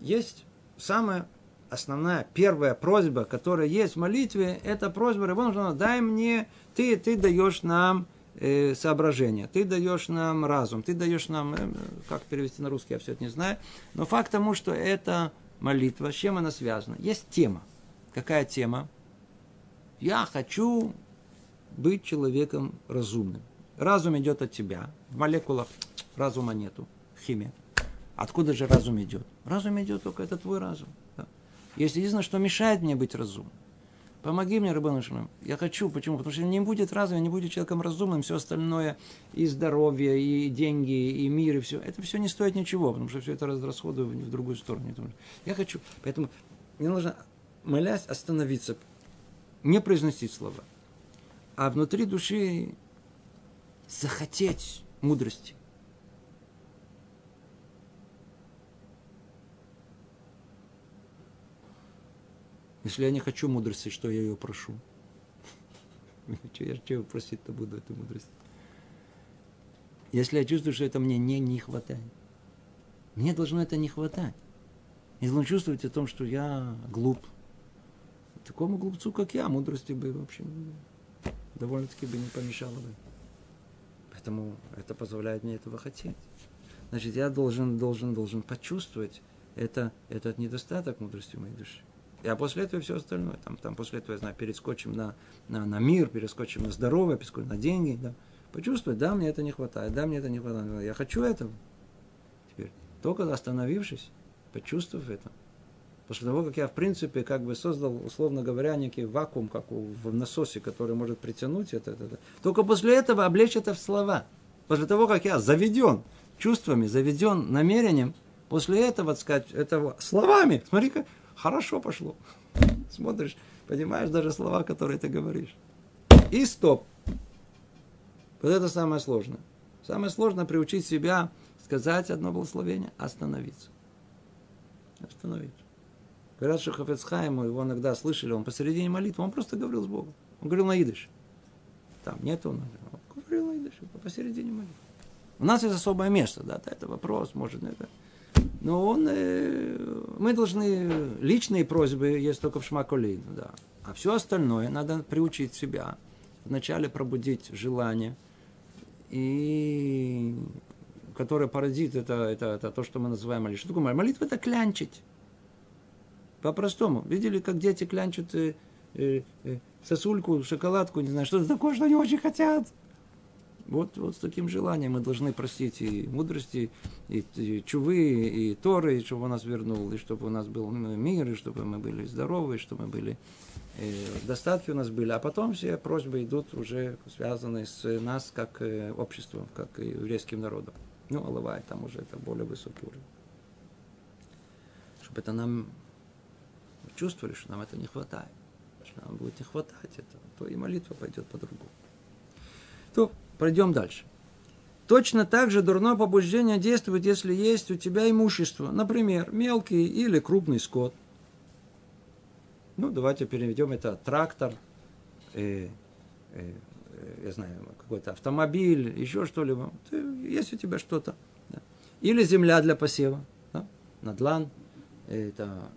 Есть самая основная, первая просьба, которая есть в молитве, это просьба Рабон, дай мне, ты, ты даешь нам э, соображение, ты даешь нам разум, ты даешь нам, э, как перевести на русский, я все это не знаю, но факт тому, что это молитва, с чем она связана? Есть тема. Какая тема? Я хочу быть человеком разумным. Разум идет от тебя. В молекулах разума нету. Химия. Откуда же разум идет? Разум идет только, это твой разум. Да. Есть единственное, что мешает мне быть разумным. Помоги мне, Рабану Я хочу. Почему? Потому что не будет разума, не будет человеком разумным, все остальное, и здоровье, и деньги, и мир, и все. Это все не стоит ничего, потому что все это расходую в другую сторону. Я хочу. Поэтому мне нужно, молясь, остановиться, не произносить слова. А внутри души захотеть мудрости. Если я не хочу мудрости, что я ее прошу? [LAUGHS] Я чего просить-то буду эту мудрость? Если я чувствую, что это мне не, не хватает. Мне должно это не хватать. Я должен чувствовать о том, что я глуп. Такому глупцу, как я, мудрости бы вообще довольно-таки бы не помешало бы. Поэтому это позволяет мне этого хотеть. Значит, я должен, должен, должен почувствовать это, этот недостаток мудрости моей душе. А после этого все остальное. Там, там после этого, я знаю, перескочим на, на, на мир, перескочим на здоровье, перескочим на деньги. Да. Почувствовать, да, мне это не хватает, да, мне это не хватает. Я хочу этого. Теперь, только остановившись, почувствовав это, после того, как я, в принципе, как бы создал, условно говоря, некий вакуум, как в насосе, который может притянуть это, это, это. Только после этого облечь это в слова. После того, как я заведен чувствами, заведен намерением, после этого, сказать, этого словами, смотри-ка, Хорошо пошло. [LAUGHS] Смотришь, понимаешь даже слова, которые ты говоришь. И стоп. Вот это самое сложное. Самое сложное приучить себя сказать одно благословение, остановиться. Остановиться. Говорят, что Хафецхайму, его иногда слышали, он посередине молитвы, он просто говорил с Богом. Он говорил на идыше. Там нет он, он говорил на идыше, посередине молитвы. У нас есть особое место, да, это вопрос, может, это но он, э, мы должны, личные просьбы есть только в Шмаколейну, да. А все остальное надо приучить себя. Вначале пробудить желание, и которое породит это, это, это то, что мы называем молитвой. Что такое молитва? Молитва – это клянчить. По-простому. Видели, как дети клянчат э, э, э, сосульку, шоколадку, не знаю, что-то такое, что они очень хотят. Вот, вот с таким желанием мы должны просить и мудрости, и, и чувы, и Торы, и чтобы он нас вернул, и чтобы у нас был мир, и чтобы мы были здоровы, и чтобы мы были э, достатки у нас были. А потом все просьбы идут уже связанные с нас как э, обществом, как и еврейским народом. Ну, Алавай, там уже это более высокий уровень. Чтобы это нам чувствовали, что нам это не хватает. Что нам будет не хватать это, то и молитва пойдет по-другому. То Пройдем дальше. Точно так же дурное побуждение действует, если есть у тебя имущество. Например, мелкий или крупный скот. Ну, давайте переведем это трактор, э, э, я знаю, какой-то автомобиль, еще что-либо. Есть у тебя что-то. Да. Или земля для посева, да? надлан. Это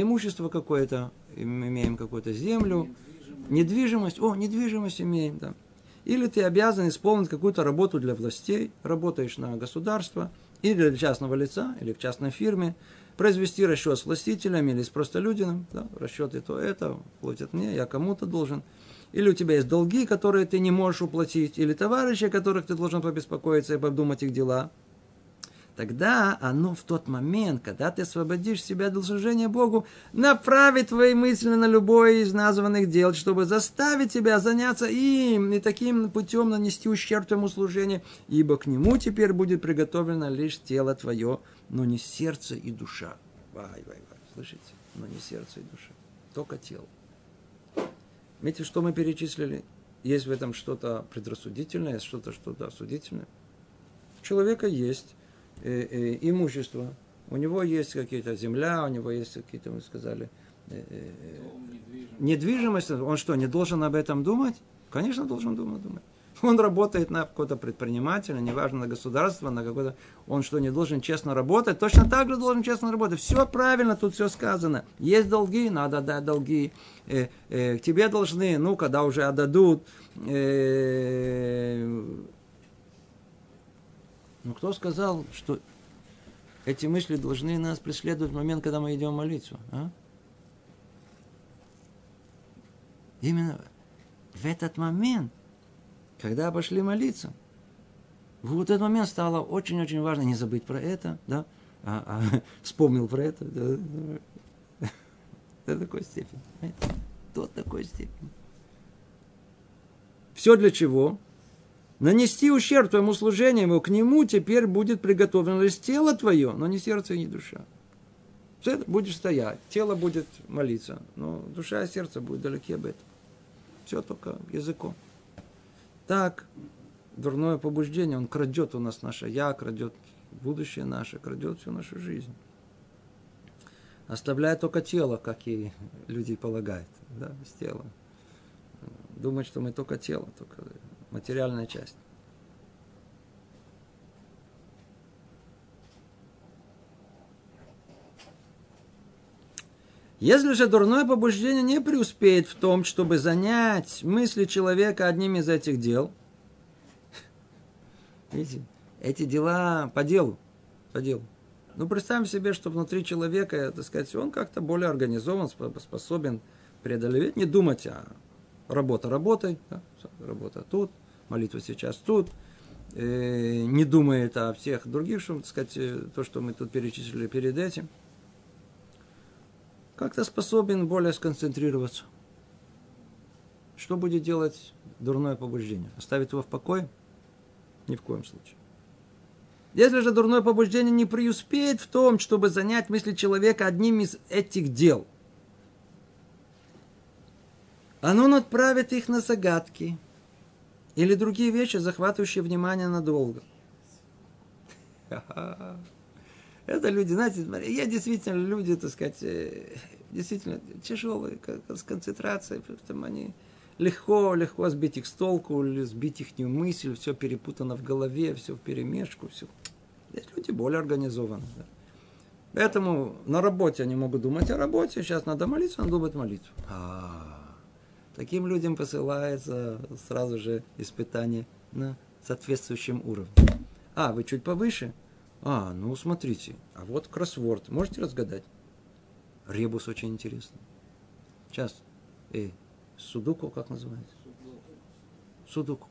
имущество какое-то, имеем какую-то землю, недвижимость. О, недвижимость имеем, да. Или ты обязан исполнить какую-то работу для властей, работаешь на государство, или для частного лица, или в частной фирме, произвести расчет с властителями или с простолюдином, да, расчеты то это, платят мне, я кому-то должен. Или у тебя есть долги, которые ты не можешь уплатить, или товарищи, о которых ты должен побеспокоиться и подумать их дела – тогда оно в тот момент, когда ты освободишь себя для служения Богу, направит твои мысли на любое из названных дел, чтобы заставить тебя заняться им и таким путем нанести ущерб твоему служению, ибо к нему теперь будет приготовлено лишь тело твое, но не сердце и душа. Вай, вай, вай, слышите? Но не сердце и душа, только тело. Видите, что мы перечислили? Есть в этом что-то предрассудительное, что-то что-то осудительное. У человека есть имущество, у него есть какие-то земля, у него есть какие-то, мы сказали, э, э, недвижимость. Он что, не должен об этом думать? Конечно, должен думать. думать. Он работает на какого-то предпринимателя, неважно, на государство, на какой-то... Он что, не должен честно работать? Точно так же должен честно работать. Все правильно, тут все сказано. Есть долги, надо дать долги. Э, э, тебе должны, ну, когда уже отдадут. Э, ну, кто сказал, что эти мысли должны нас преследовать в момент, когда мы идем молиться? А? Именно в этот момент когда пошли молиться, вот этот момент стало очень-очень важно не забыть про это, да, а, а [LAUGHS] вспомнил про это, да, [LAUGHS] до такой степени, до такой степени. Все для чего? Нанести ущерб твоему служению, ему, к нему теперь будет приготовлено лишь тело твое, но не сердце и не душа. Все будешь стоять, тело будет молиться, но душа и сердце будут далеки об этом. Все только языком. Так, дурное побуждение, он крадет у нас наше я, крадет будущее наше, крадет всю нашу жизнь. Оставляет только тело, как и люди полагают, да, без тела. Думать, что мы только тело, только материальная часть. Если же дурное побуждение не преуспеет в том, чтобы занять мысли человека одним из этих дел, [LAUGHS] видите, эти дела по делу, по делу. Ну, представим себе, что внутри человека, так сказать, он как-то более организован, способен преодолевать, не думать, а работа работай, да, работа тут, молитва сейчас тут, э, не думает о всех других, что, так сказать, э, то, что мы тут перечислили перед этим – как-то способен более сконцентрироваться. Что будет делать дурное побуждение? Оставить его в покое? Ни в коем случае. Если же дурное побуждение не преуспеет в том, чтобы занять мысли человека одним из этих дел, оно отправит их на загадки или другие вещи, захватывающие внимание надолго. [LAUGHS] Это люди, знаете, я действительно люди, так сказать, э, действительно тяжелые, с концентрацией, поэтому они легко, легко сбить их с толку, сбить их мысль, все перепутано в голове, все в перемешку, все. Есть люди более организованные. Да. Поэтому на работе они могут думать о работе, сейчас надо молиться, он думает молитву. А, таким людям посылается сразу же испытание на соответствующем уровне. А, вы чуть повыше? А, ну смотрите, а вот кроссворд. Можете разгадать? Ребус очень интересный. Сейчас. Э, судуку как называется? Судуку.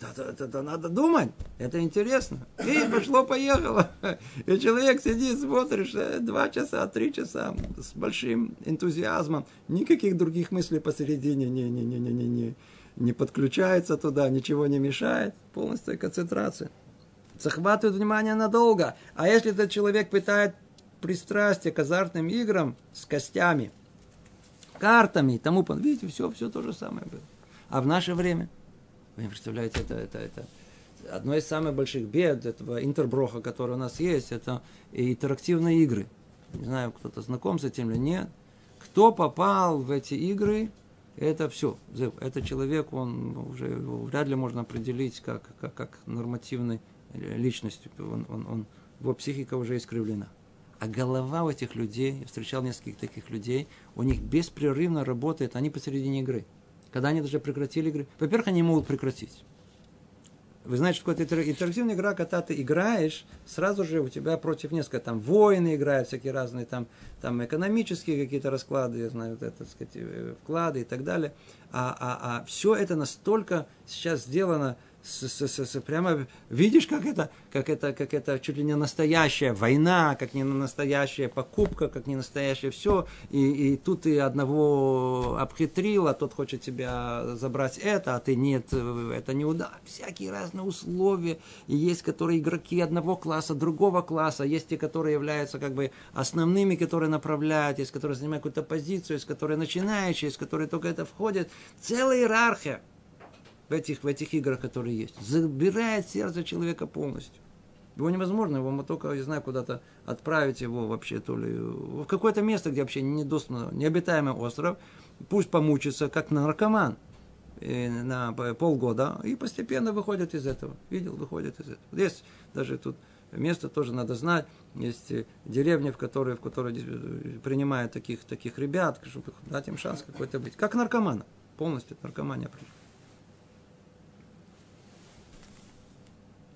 Да, да, да, надо думать. Это интересно. И пошло-поехало. И человек сидит, смотришь, э, два часа, три часа с большим энтузиазмом. Никаких других мыслей посередине не, не, не, не, не, не, не подключается туда, ничего не мешает. Полностью концентрация захватывает внимание надолго. А если этот человек питает пристрастие к азартным играм с костями, картами и тому подобное, видите, все, все то же самое было. А в наше время, вы представляете, это, это, это одно из самых больших бед этого интерброха, который у нас есть, это интерактивные игры. Не знаю, кто-то знаком с этим или нет. Кто попал в эти игры, это все. Это человек, он уже вряд ли можно определить как, как, как нормативный личностью, он, он, он, его психика уже искривлена. А голова у этих людей, я встречал нескольких таких людей, у них беспрерывно работает, они посередине игры. Когда они даже прекратили игры, во-первых, они могут прекратить. Вы знаете, что это интерактивная игра, когда ты играешь, сразу же у тебя против несколько, там, воины играют, всякие разные, там, там экономические какие-то расклады, я знаю, это, так сказать, э, вклады и так далее. А, а, а все это настолько сейчас сделано с, с, с, с, прямо видишь, как это, как это, как это чуть ли не настоящая война, как не настоящая покупка, как не настоящее все. И, и тут ты одного обхитрил, а тот хочет тебя забрать это, а ты нет, это не уда. Всякие разные условия. И есть, которые игроки одного класса, другого класса, есть те, которые являются как бы основными, которые направляют, есть, которые занимают какую-то позицию, есть, которые начинающие, есть, которые только это входят. Целая иерархия в этих, в этих играх, которые есть. Забирает сердце человека полностью. Его невозможно, его мы только, я знаю, куда-то отправить его вообще, то ли в какое-то место, где вообще недоступно, необитаемый остров, пусть помучится, как наркоман. э, на полгода и постепенно выходят из этого. Видел, выходят из этого. Есть даже тут место тоже надо знать. Есть э, деревни, в которые, в которые принимают таких, таких ребят, чтобы дать им шанс какой-то быть. Как наркомана. Полностью наркомания.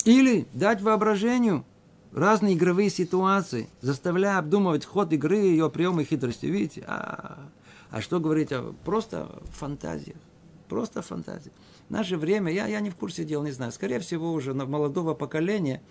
Или дать воображению разные игровые ситуации, заставляя обдумывать ход игры, ее приемы и хитрости. Видите? А, а что говорить о просто фантазиях? Просто фантазии. В наше время, я, я не в курсе дел, не знаю, скорее всего уже молодого поколения,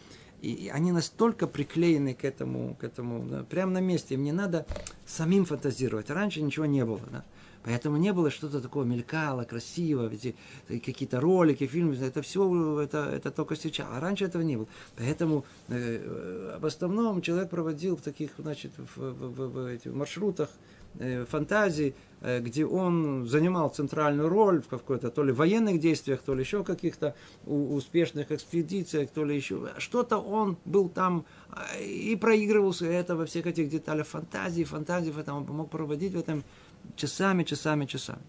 и они настолько приклеены к этому, к этому да, прямо на месте. Им не надо самим фантазировать. Раньше ничего не было. Да. Поэтому не было что-то такое мелькало, красиво, эти какие-то ролики, фильмы, это все, это, это только сейчас. А раньше этого не было. Поэтому э, в основном человек проводил в таких, значит, в, в, в, в этих маршрутах э, фантазий, э, где он занимал центральную роль в какой-то то ли военных действиях, то ли еще каких-то успешных экспедициях, то ли еще что-то он был там э, и проигрывался это во всех этих деталях фантазии, фантазии, он мог проводить в этом часами, часами, часами.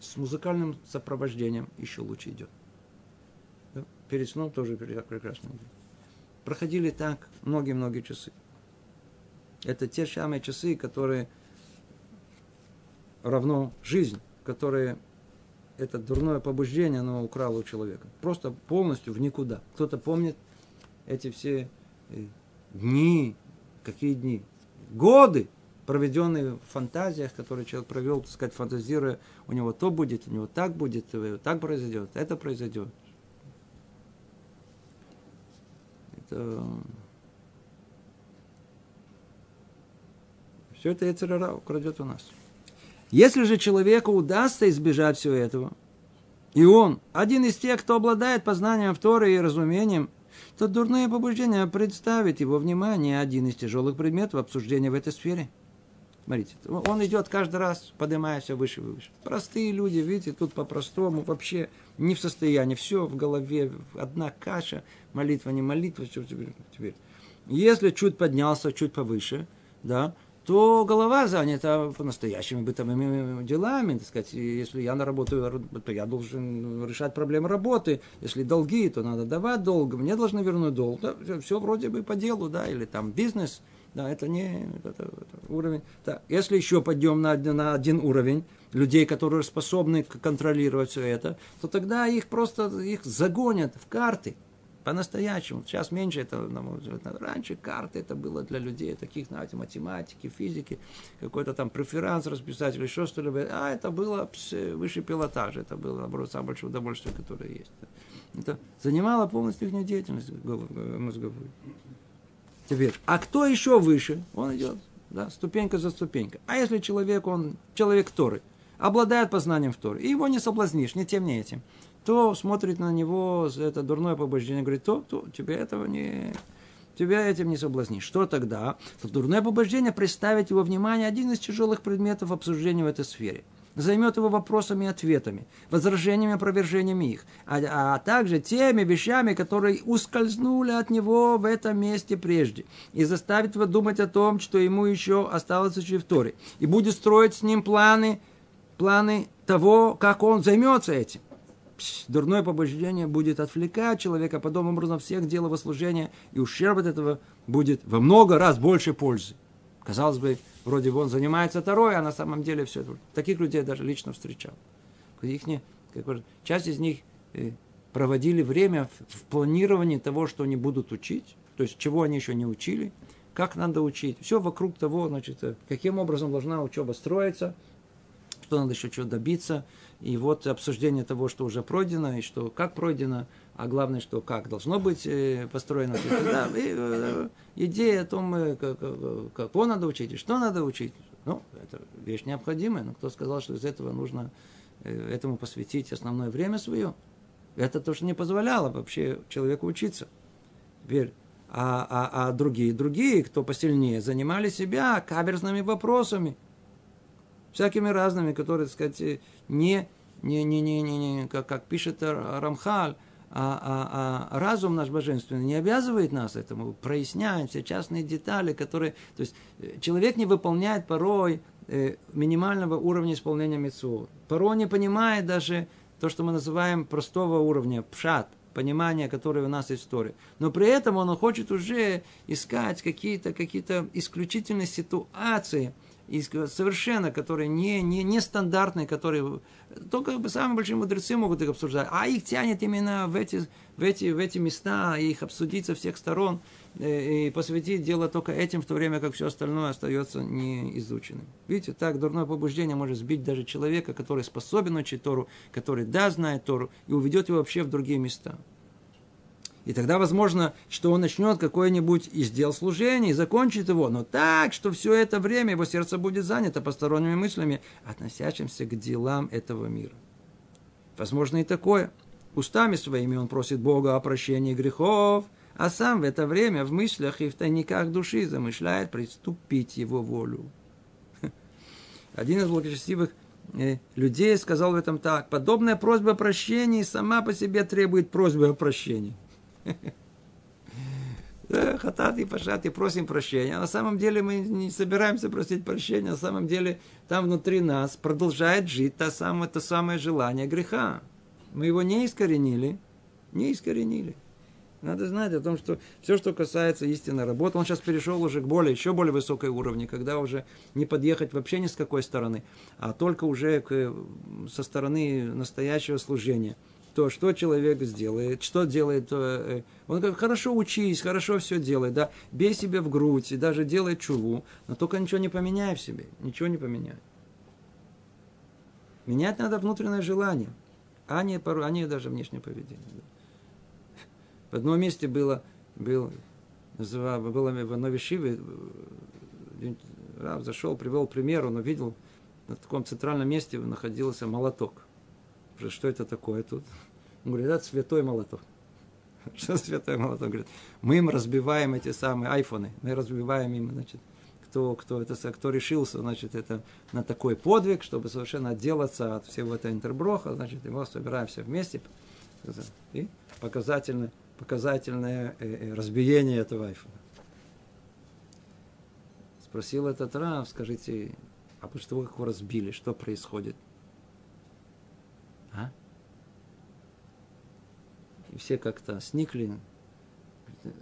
С музыкальным сопровождением еще лучше идет. Да? Перед сном тоже прекрасно идет. Проходили так многие-многие часы. Это те самые часы, которые равно жизнь, которые это дурное побуждение, оно украло у человека. Просто полностью в никуда. Кто-то помнит эти все э, дни, какие дни, годы, проведенные в фантазиях, которые человек провел, так сказать, фантазируя, у него то будет, у него так будет, так произойдет, это произойдет. Это... Все это Эцерара украдет у нас. Если же человеку удастся избежать всего этого, и он один из тех, кто обладает познанием Торы и разумением, то дурное побуждение представит его внимание один из тяжелых предметов обсуждения в этой сфере – Смотрите, он идет каждый раз, поднимая все выше и выше. Простые люди, видите, тут по-простому вообще не в состоянии. Все в голове, одна каша, молитва, не молитва, все теперь. Если чуть поднялся, чуть повыше, да, то голова занята по-настоящими бытовыми делами. Так сказать, если я на работу, то я должен решать проблемы работы. Если долги, то надо давать долг. Мне должны вернуть долг. Да, все вроде бы по делу, да, или там бизнес – да, это не это, это уровень. Да. Если еще пойдем на, на один уровень людей, которые способны контролировать все это, то тогда их просто их загонят в карты по-настоящему. Сейчас меньше это, взгляд. Раньше карты это было для людей таких, знаете, математики, физики, какой-то там преферанс расписать или еще что-либо. А это было выше пилотажа, это было, наоборот, самое большое удовольствие, которое есть. Это занимало полностью их деятельность мозговую. Теперь, а кто еще выше? Он идет, да, ступенька за ступенькой. А если человек, он человек Торы, обладает познанием в Торе, и его не соблазнишь ни тем, ни этим, то смотрит на него это дурное побуждение, говорит, то, то тебе этого не, тебя этим не соблазнишь. Что тогда? То дурное побуждение представить его внимание один из тяжелых предметов обсуждения в этой сфере – займет его вопросами и ответами, возражениями и опровержениями их, а, а также теми вещами, которые ускользнули от него в этом месте прежде, и заставит его думать о том, что ему еще осталось учить в Торе, и будет строить с ним планы, планы того, как он займется этим. Дурное побуждение будет отвлекать человека, подобным образом всех дел его служения, и ущерб от этого будет во много раз больше пользы. Казалось бы, вроде бы он занимается второй, а на самом деле все это. Таких людей я даже лично встречал. Их не, как часть из них э, проводили время в планировании того, что они будут учить, то есть чего они еще не учили, как надо учить. Все вокруг того, значит, э, каким образом должна учеба строиться, что надо еще чего добиться. И вот обсуждение того, что уже пройдено, и что как пройдено, а главное, что как должно быть э, построено. Да, и, э, идея о том, э, как, кого надо учить и что надо учить, ну, это вещь необходимая, но кто сказал, что из этого нужно этому посвятить основное время свое? Это то, что не позволяло вообще человеку учиться. Теперь, а, а, а другие, другие, кто посильнее, занимали себя каверзными вопросами, всякими разными, которые, так сказать, не, не, не, не, не, не как, как пишет Рамхаль, а, а, а разум наш божественный не обязывает нас этому, проясняем все частные детали, которые... То есть э, человек не выполняет порой э, минимального уровня исполнения митцвот. Порой не понимает даже то, что мы называем простого уровня, пшат, понимание, которое у нас есть в истории. Но при этом он хочет уже искать какие-то какие исключительные ситуации, совершенно, которые не, не, не стандартные, которые только самые большие мудрецы могут их обсуждать. А их тянет именно в эти, в эти, в эти места, их обсудить со всех сторон э, и посвятить дело только этим, в то время как все остальное остается неизученным. Видите, так дурное побуждение может сбить даже человека, который способен учить Тору, который да, знает Тору, и уведет его вообще в другие места. И тогда возможно, что он начнет какой-нибудь из дел служения и закончит его, но так, что все это время его сердце будет занято посторонними мыслями, относящимся к делам этого мира. Возможно и такое. Устами своими он просит Бога о прощении грехов, а сам в это время в мыслях и в тайниках души замышляет приступить его волю. [LAUGHS] Один из благочестивых э, людей сказал в этом так. Подобная просьба о прощении сама по себе требует просьбы о прощении. Хатат и пашат и просим прощения. А на самом деле мы не собираемся просить прощения. На самом деле там внутри нас продолжает жить то самое, то самое желание греха. Мы его не искоренили. Не искоренили. Надо знать о том, что все, что касается истинной работы, он сейчас перешел уже к более, еще более высокой уровне, когда уже не подъехать вообще ни с какой стороны, а только уже к, со стороны настоящего служения – то, что человек сделает, что делает, э, он говорит, хорошо учись, хорошо все делай, да, бей себе в грудь и даже делай чуву, но только ничего не поменяй в себе, ничего не поменяй. Менять надо внутреннее желание, а не, а не даже внешнее поведение. В одном месте было, был, называл, было в одной Шиве, э, зашел, привел пример, он увидел, на таком центральном месте находился молоток. Что это такое тут? Он говорит, это святой молоток. [LAUGHS] Что святой молоток? Говорит, мы им разбиваем эти самые айфоны, мы разбиваем им, значит, кто, кто, это, кто решился, значит, это на такой подвиг, чтобы совершенно отделаться от всего этого интерброха, значит, его собираем все вместе, и показательное, показательное э, э, разбиение этого айфона. Спросил этот Рав, скажите, а того, как его разбили, что происходит? Все как-то сникли.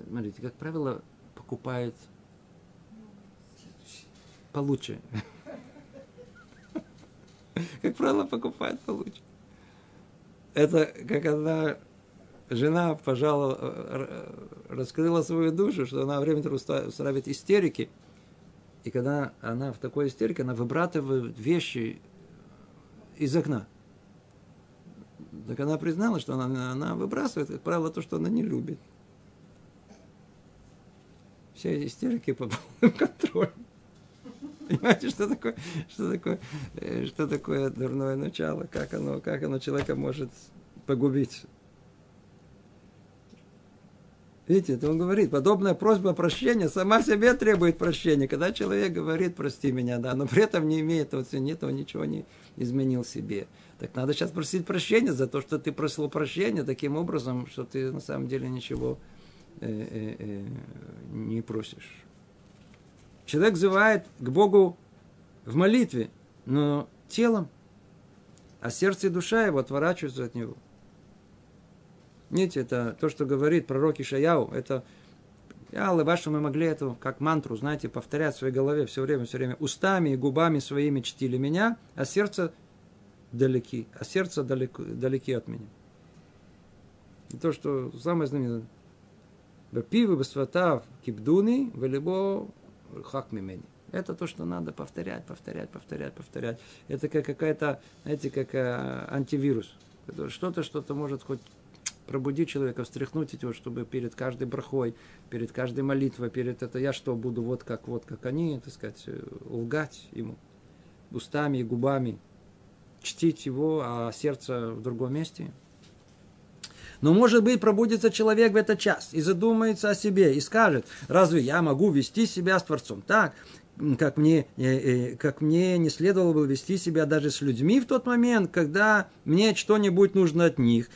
Смотрите, как правило, покупают получше. Как правило, покупают получше. Это как одна жена, пожалуй, раскрыла свою душу, что она время устраивает истерики. И когда она в такой истерике, она выбратывает вещи из окна. Так она признала, что она, она выбрасывает, как правило, то, что она не любит. Все эти истерики по полному [LAUGHS] контролю. Понимаете, что такое, что такое, э, что такое дурное начало, как оно, как оно человека может погубить. Видите, это он говорит, подобная просьба прощения сама себе требует прощения. Когда человек говорит, прости меня, да, но при этом не имеет, вот, нет, он ничего не изменил себе. Так надо сейчас просить прощения за то, что ты просил прощения таким образом, что ты на самом деле ничего э, э, э, не просишь. Человек взывает к Богу в молитве, но телом, а сердце и душа его отворачиваются от него. Видите, это то, что говорит пророк Ишаяу, это я вашу мы могли эту, как мантру, знаете, повторять в своей голове все время, все время. Устами и губами своими чтили меня, а сердце далеки, а сердце далеко, далеки от меня. И то, что самое знаменитое. Бепивы басватав кибдуни, велибо хак мимени. Это то, что надо повторять, повторять, повторять, повторять. Это как какая-то, знаете, как э, антивирус. Что-то, что-то может хоть пробудить человека, встряхнуть его, чтобы перед каждой брахой, перед каждой молитвой, перед это я что буду вот как вот как они, так сказать, э, лгать ему устами и губами, чтить его, а сердце в другом месте. Но, может быть, пробудится человек в этот час и задумается о себе и скажет, разве я могу вести себя с Творцом так, как мне, э, э, как мне не следовало бы вести себя даже с людьми в тот момент, когда мне что-нибудь нужно от них,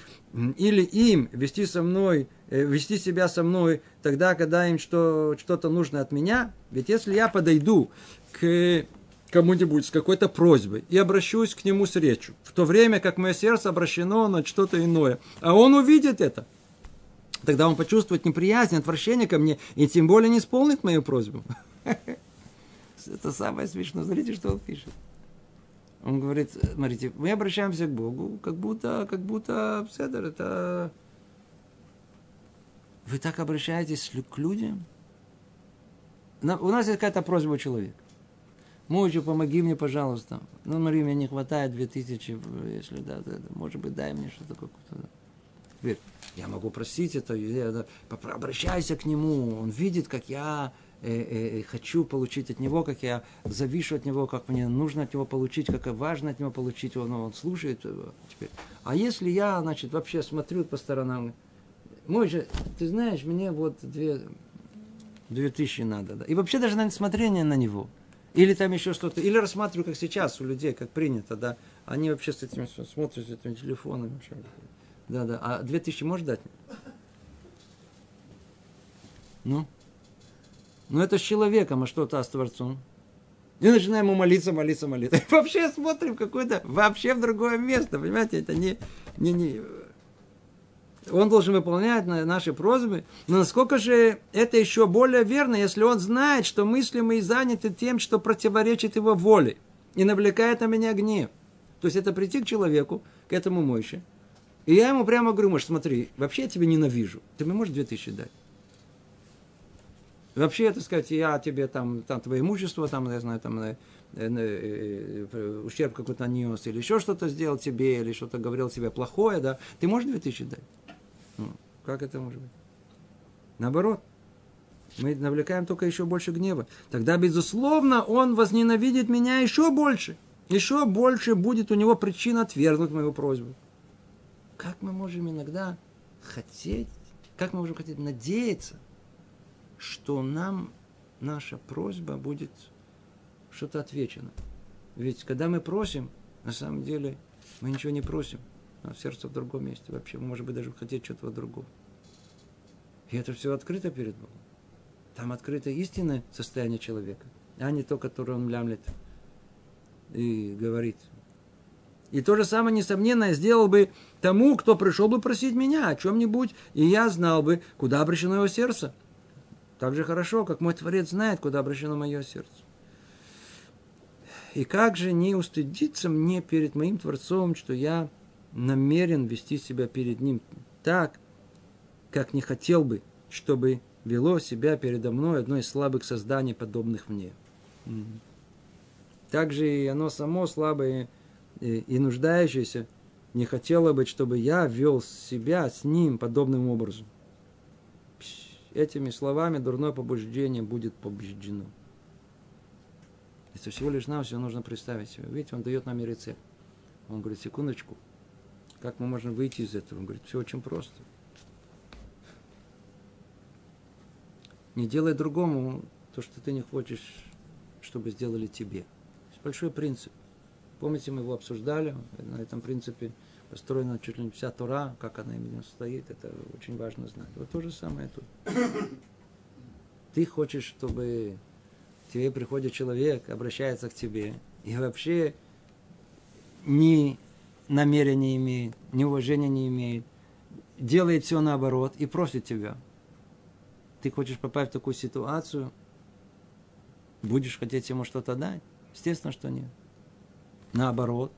или им вести со мной, э, вести себя со мной тогда, когда им что, что-то нужно от меня. Ведь если я подойду к кому-нибудь с какой-то просьбой и обращусь к нему с речью, в то время как мое сердце обращено на что-то иное, а он увидит это, тогда он почувствует неприязнь, отвращение ко мне и тем более не исполнит мою просьбу. [LAUGHS] Это самое смешное. Смотрите, что он пишет. Он говорит, смотрите, мы обращаемся к Богу, как будто, как будто, Седер, это... Вы так обращаетесь к людям? У нас есть какая-то просьба у человека. Мойчу, помоги мне, пожалуйста. Ну, смотри, мне не хватает 2000, если да, да, да может быть, дай мне что-то какое-то. Теперь, я могу просить это, я, да, обращайся к нему, он видит, как я э, э, хочу получить от него, как я завишу от него, как мне нужно от него получить, как важно от него получить, он, он слушает теперь. А если я, значит, вообще смотрю по сторонам, мой же, ты знаешь, мне вот две, две тысячи надо, да. И вообще даже на смотрение на него – или там еще что-то. Или рассматриваю, как сейчас у людей, как принято, да. Они вообще с этими смотрят, с этими телефонами. Вообще. Да, да. А две тысячи можешь дать? Ну? Ну это с человеком, а что-то с Творцом. И начинаем ему молиться, молиться, молиться. [LAUGHS] Вообще смотрим какое-то, вообще в другое место, понимаете, это не, не, не, он должен выполнять наши просьбы. Но насколько же это еще более верно, если он знает, что мысли мои заняты тем, что противоречит его воле и навлекает на меня гнев. То есть это прийти к человеку, к этому мойше, и я ему прямо говорю, может, смотри, вообще я тебя ненавижу. Ты мне можешь 2000 дать? Вообще, так сказать, я тебе там, там твое имущество, там, я знаю, там, э, э, э ущерб какой-то нанес, или еще что-то сделал тебе, или что-то говорил тебе плохое, да, ты можешь 2000 дать? Как это может быть? Наоборот. Мы навлекаем только еще больше гнева. Тогда, безусловно, он возненавидит меня еще больше. Еще больше будет у него причин отвергнуть мою просьбу. Как мы можем иногда хотеть, как мы можем хотеть надеяться, что нам наша просьба будет что-то отвечено. Ведь когда мы просим, на самом деле мы ничего не просим а сердце в другом месте. Вообще, может быть, даже хотеть чего-то другого. И это все открыто перед Богом. Там открыто истинное состояние человека, а не то, которое он млямлет и говорит. И то же самое, несомненно, я сделал бы тому, кто пришел бы просить меня о чем-нибудь, и я знал бы, куда обращено его сердце. Так же хорошо, как мой Творец знает, куда обращено мое сердце. И как же не устыдиться мне перед моим Творцом, что я намерен вести себя перед ним так, как не хотел бы, чтобы вело себя передо мной одно из слабых созданий, подобных мне. Также и оно само слабое и нуждающееся не хотело бы, чтобы я вел себя с ним подобным образом. Этими словами дурное побуждение будет побеждено. Это всего лишь нам все нужно представить себе. Видите, он дает нам рецепт. Он говорит, секундочку, как мы можем выйти из этого? Он говорит, все очень просто. Не делай другому то, что ты не хочешь, чтобы сделали тебе. Это большой принцип. Помните, мы его обсуждали, на этом принципе построена чуть ли не вся Тора, как она именно стоит, это очень важно знать. Вот то же самое тут. Ты хочешь, чтобы тебе приходит человек, обращается к тебе, и вообще не намерения имеет, неуважения не имеет, делает все наоборот и просит тебя. Ты хочешь попасть в такую ситуацию, будешь хотеть ему что-то дать? Естественно, что нет. Наоборот.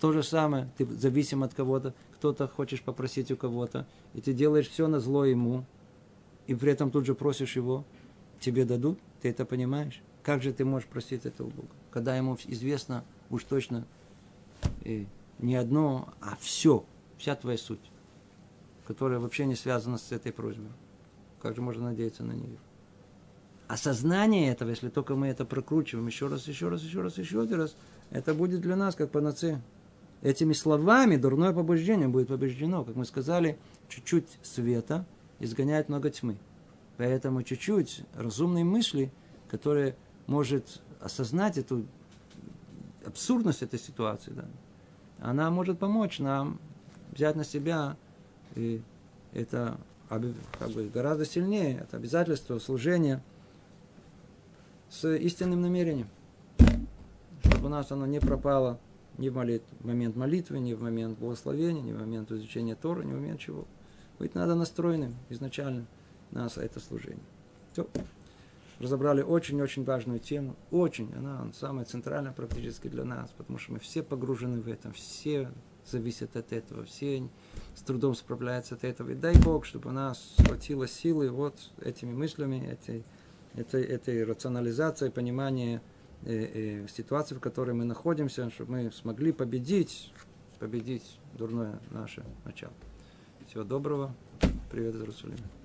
То же самое, ты зависим от кого-то, кто-то хочешь попросить у кого-то, и ты делаешь все на зло ему, и при этом тут же просишь его, тебе дадут, ты это понимаешь? Как же ты можешь просить этого Бога? Когда ему известно уж точно, и не одно, а все, вся твоя суть, которая вообще не связана с этой просьбой. Как же можно надеяться на нее? Осознание этого, если только мы это прокручиваем еще раз, еще раз, еще раз, еще один раз, это будет для нас как панацея. Этими словами дурное побуждение будет побеждено. Как мы сказали, чуть-чуть света изгоняет много тьмы. Поэтому чуть-чуть разумной мысли, которая может осознать эту абсурдность этой ситуации, да, она может помочь нам взять на себя и это как бы гораздо сильнее, это обязательство служения с истинным намерением. нас оно не пропало ни в, молит... в момент молитвы, ни в момент благословения, ни в момент изучения Тора, ни в момент чего. Быть надо настроенным изначально на это служение. Все. Разобрали очень-очень важную тему. Очень. Она самая центральная практически для нас, потому что мы все погружены в этом, все зависят от этого, все с трудом справляются от этого. И дай Бог, чтобы у нас хватило силы вот этими мыслями, этой, этой, этой рационализацией, понимания э, э, ситуации, в которой мы находимся, чтобы мы смогли победить, победить дурное наше начало. Всего доброго. Привет из Иерусалима.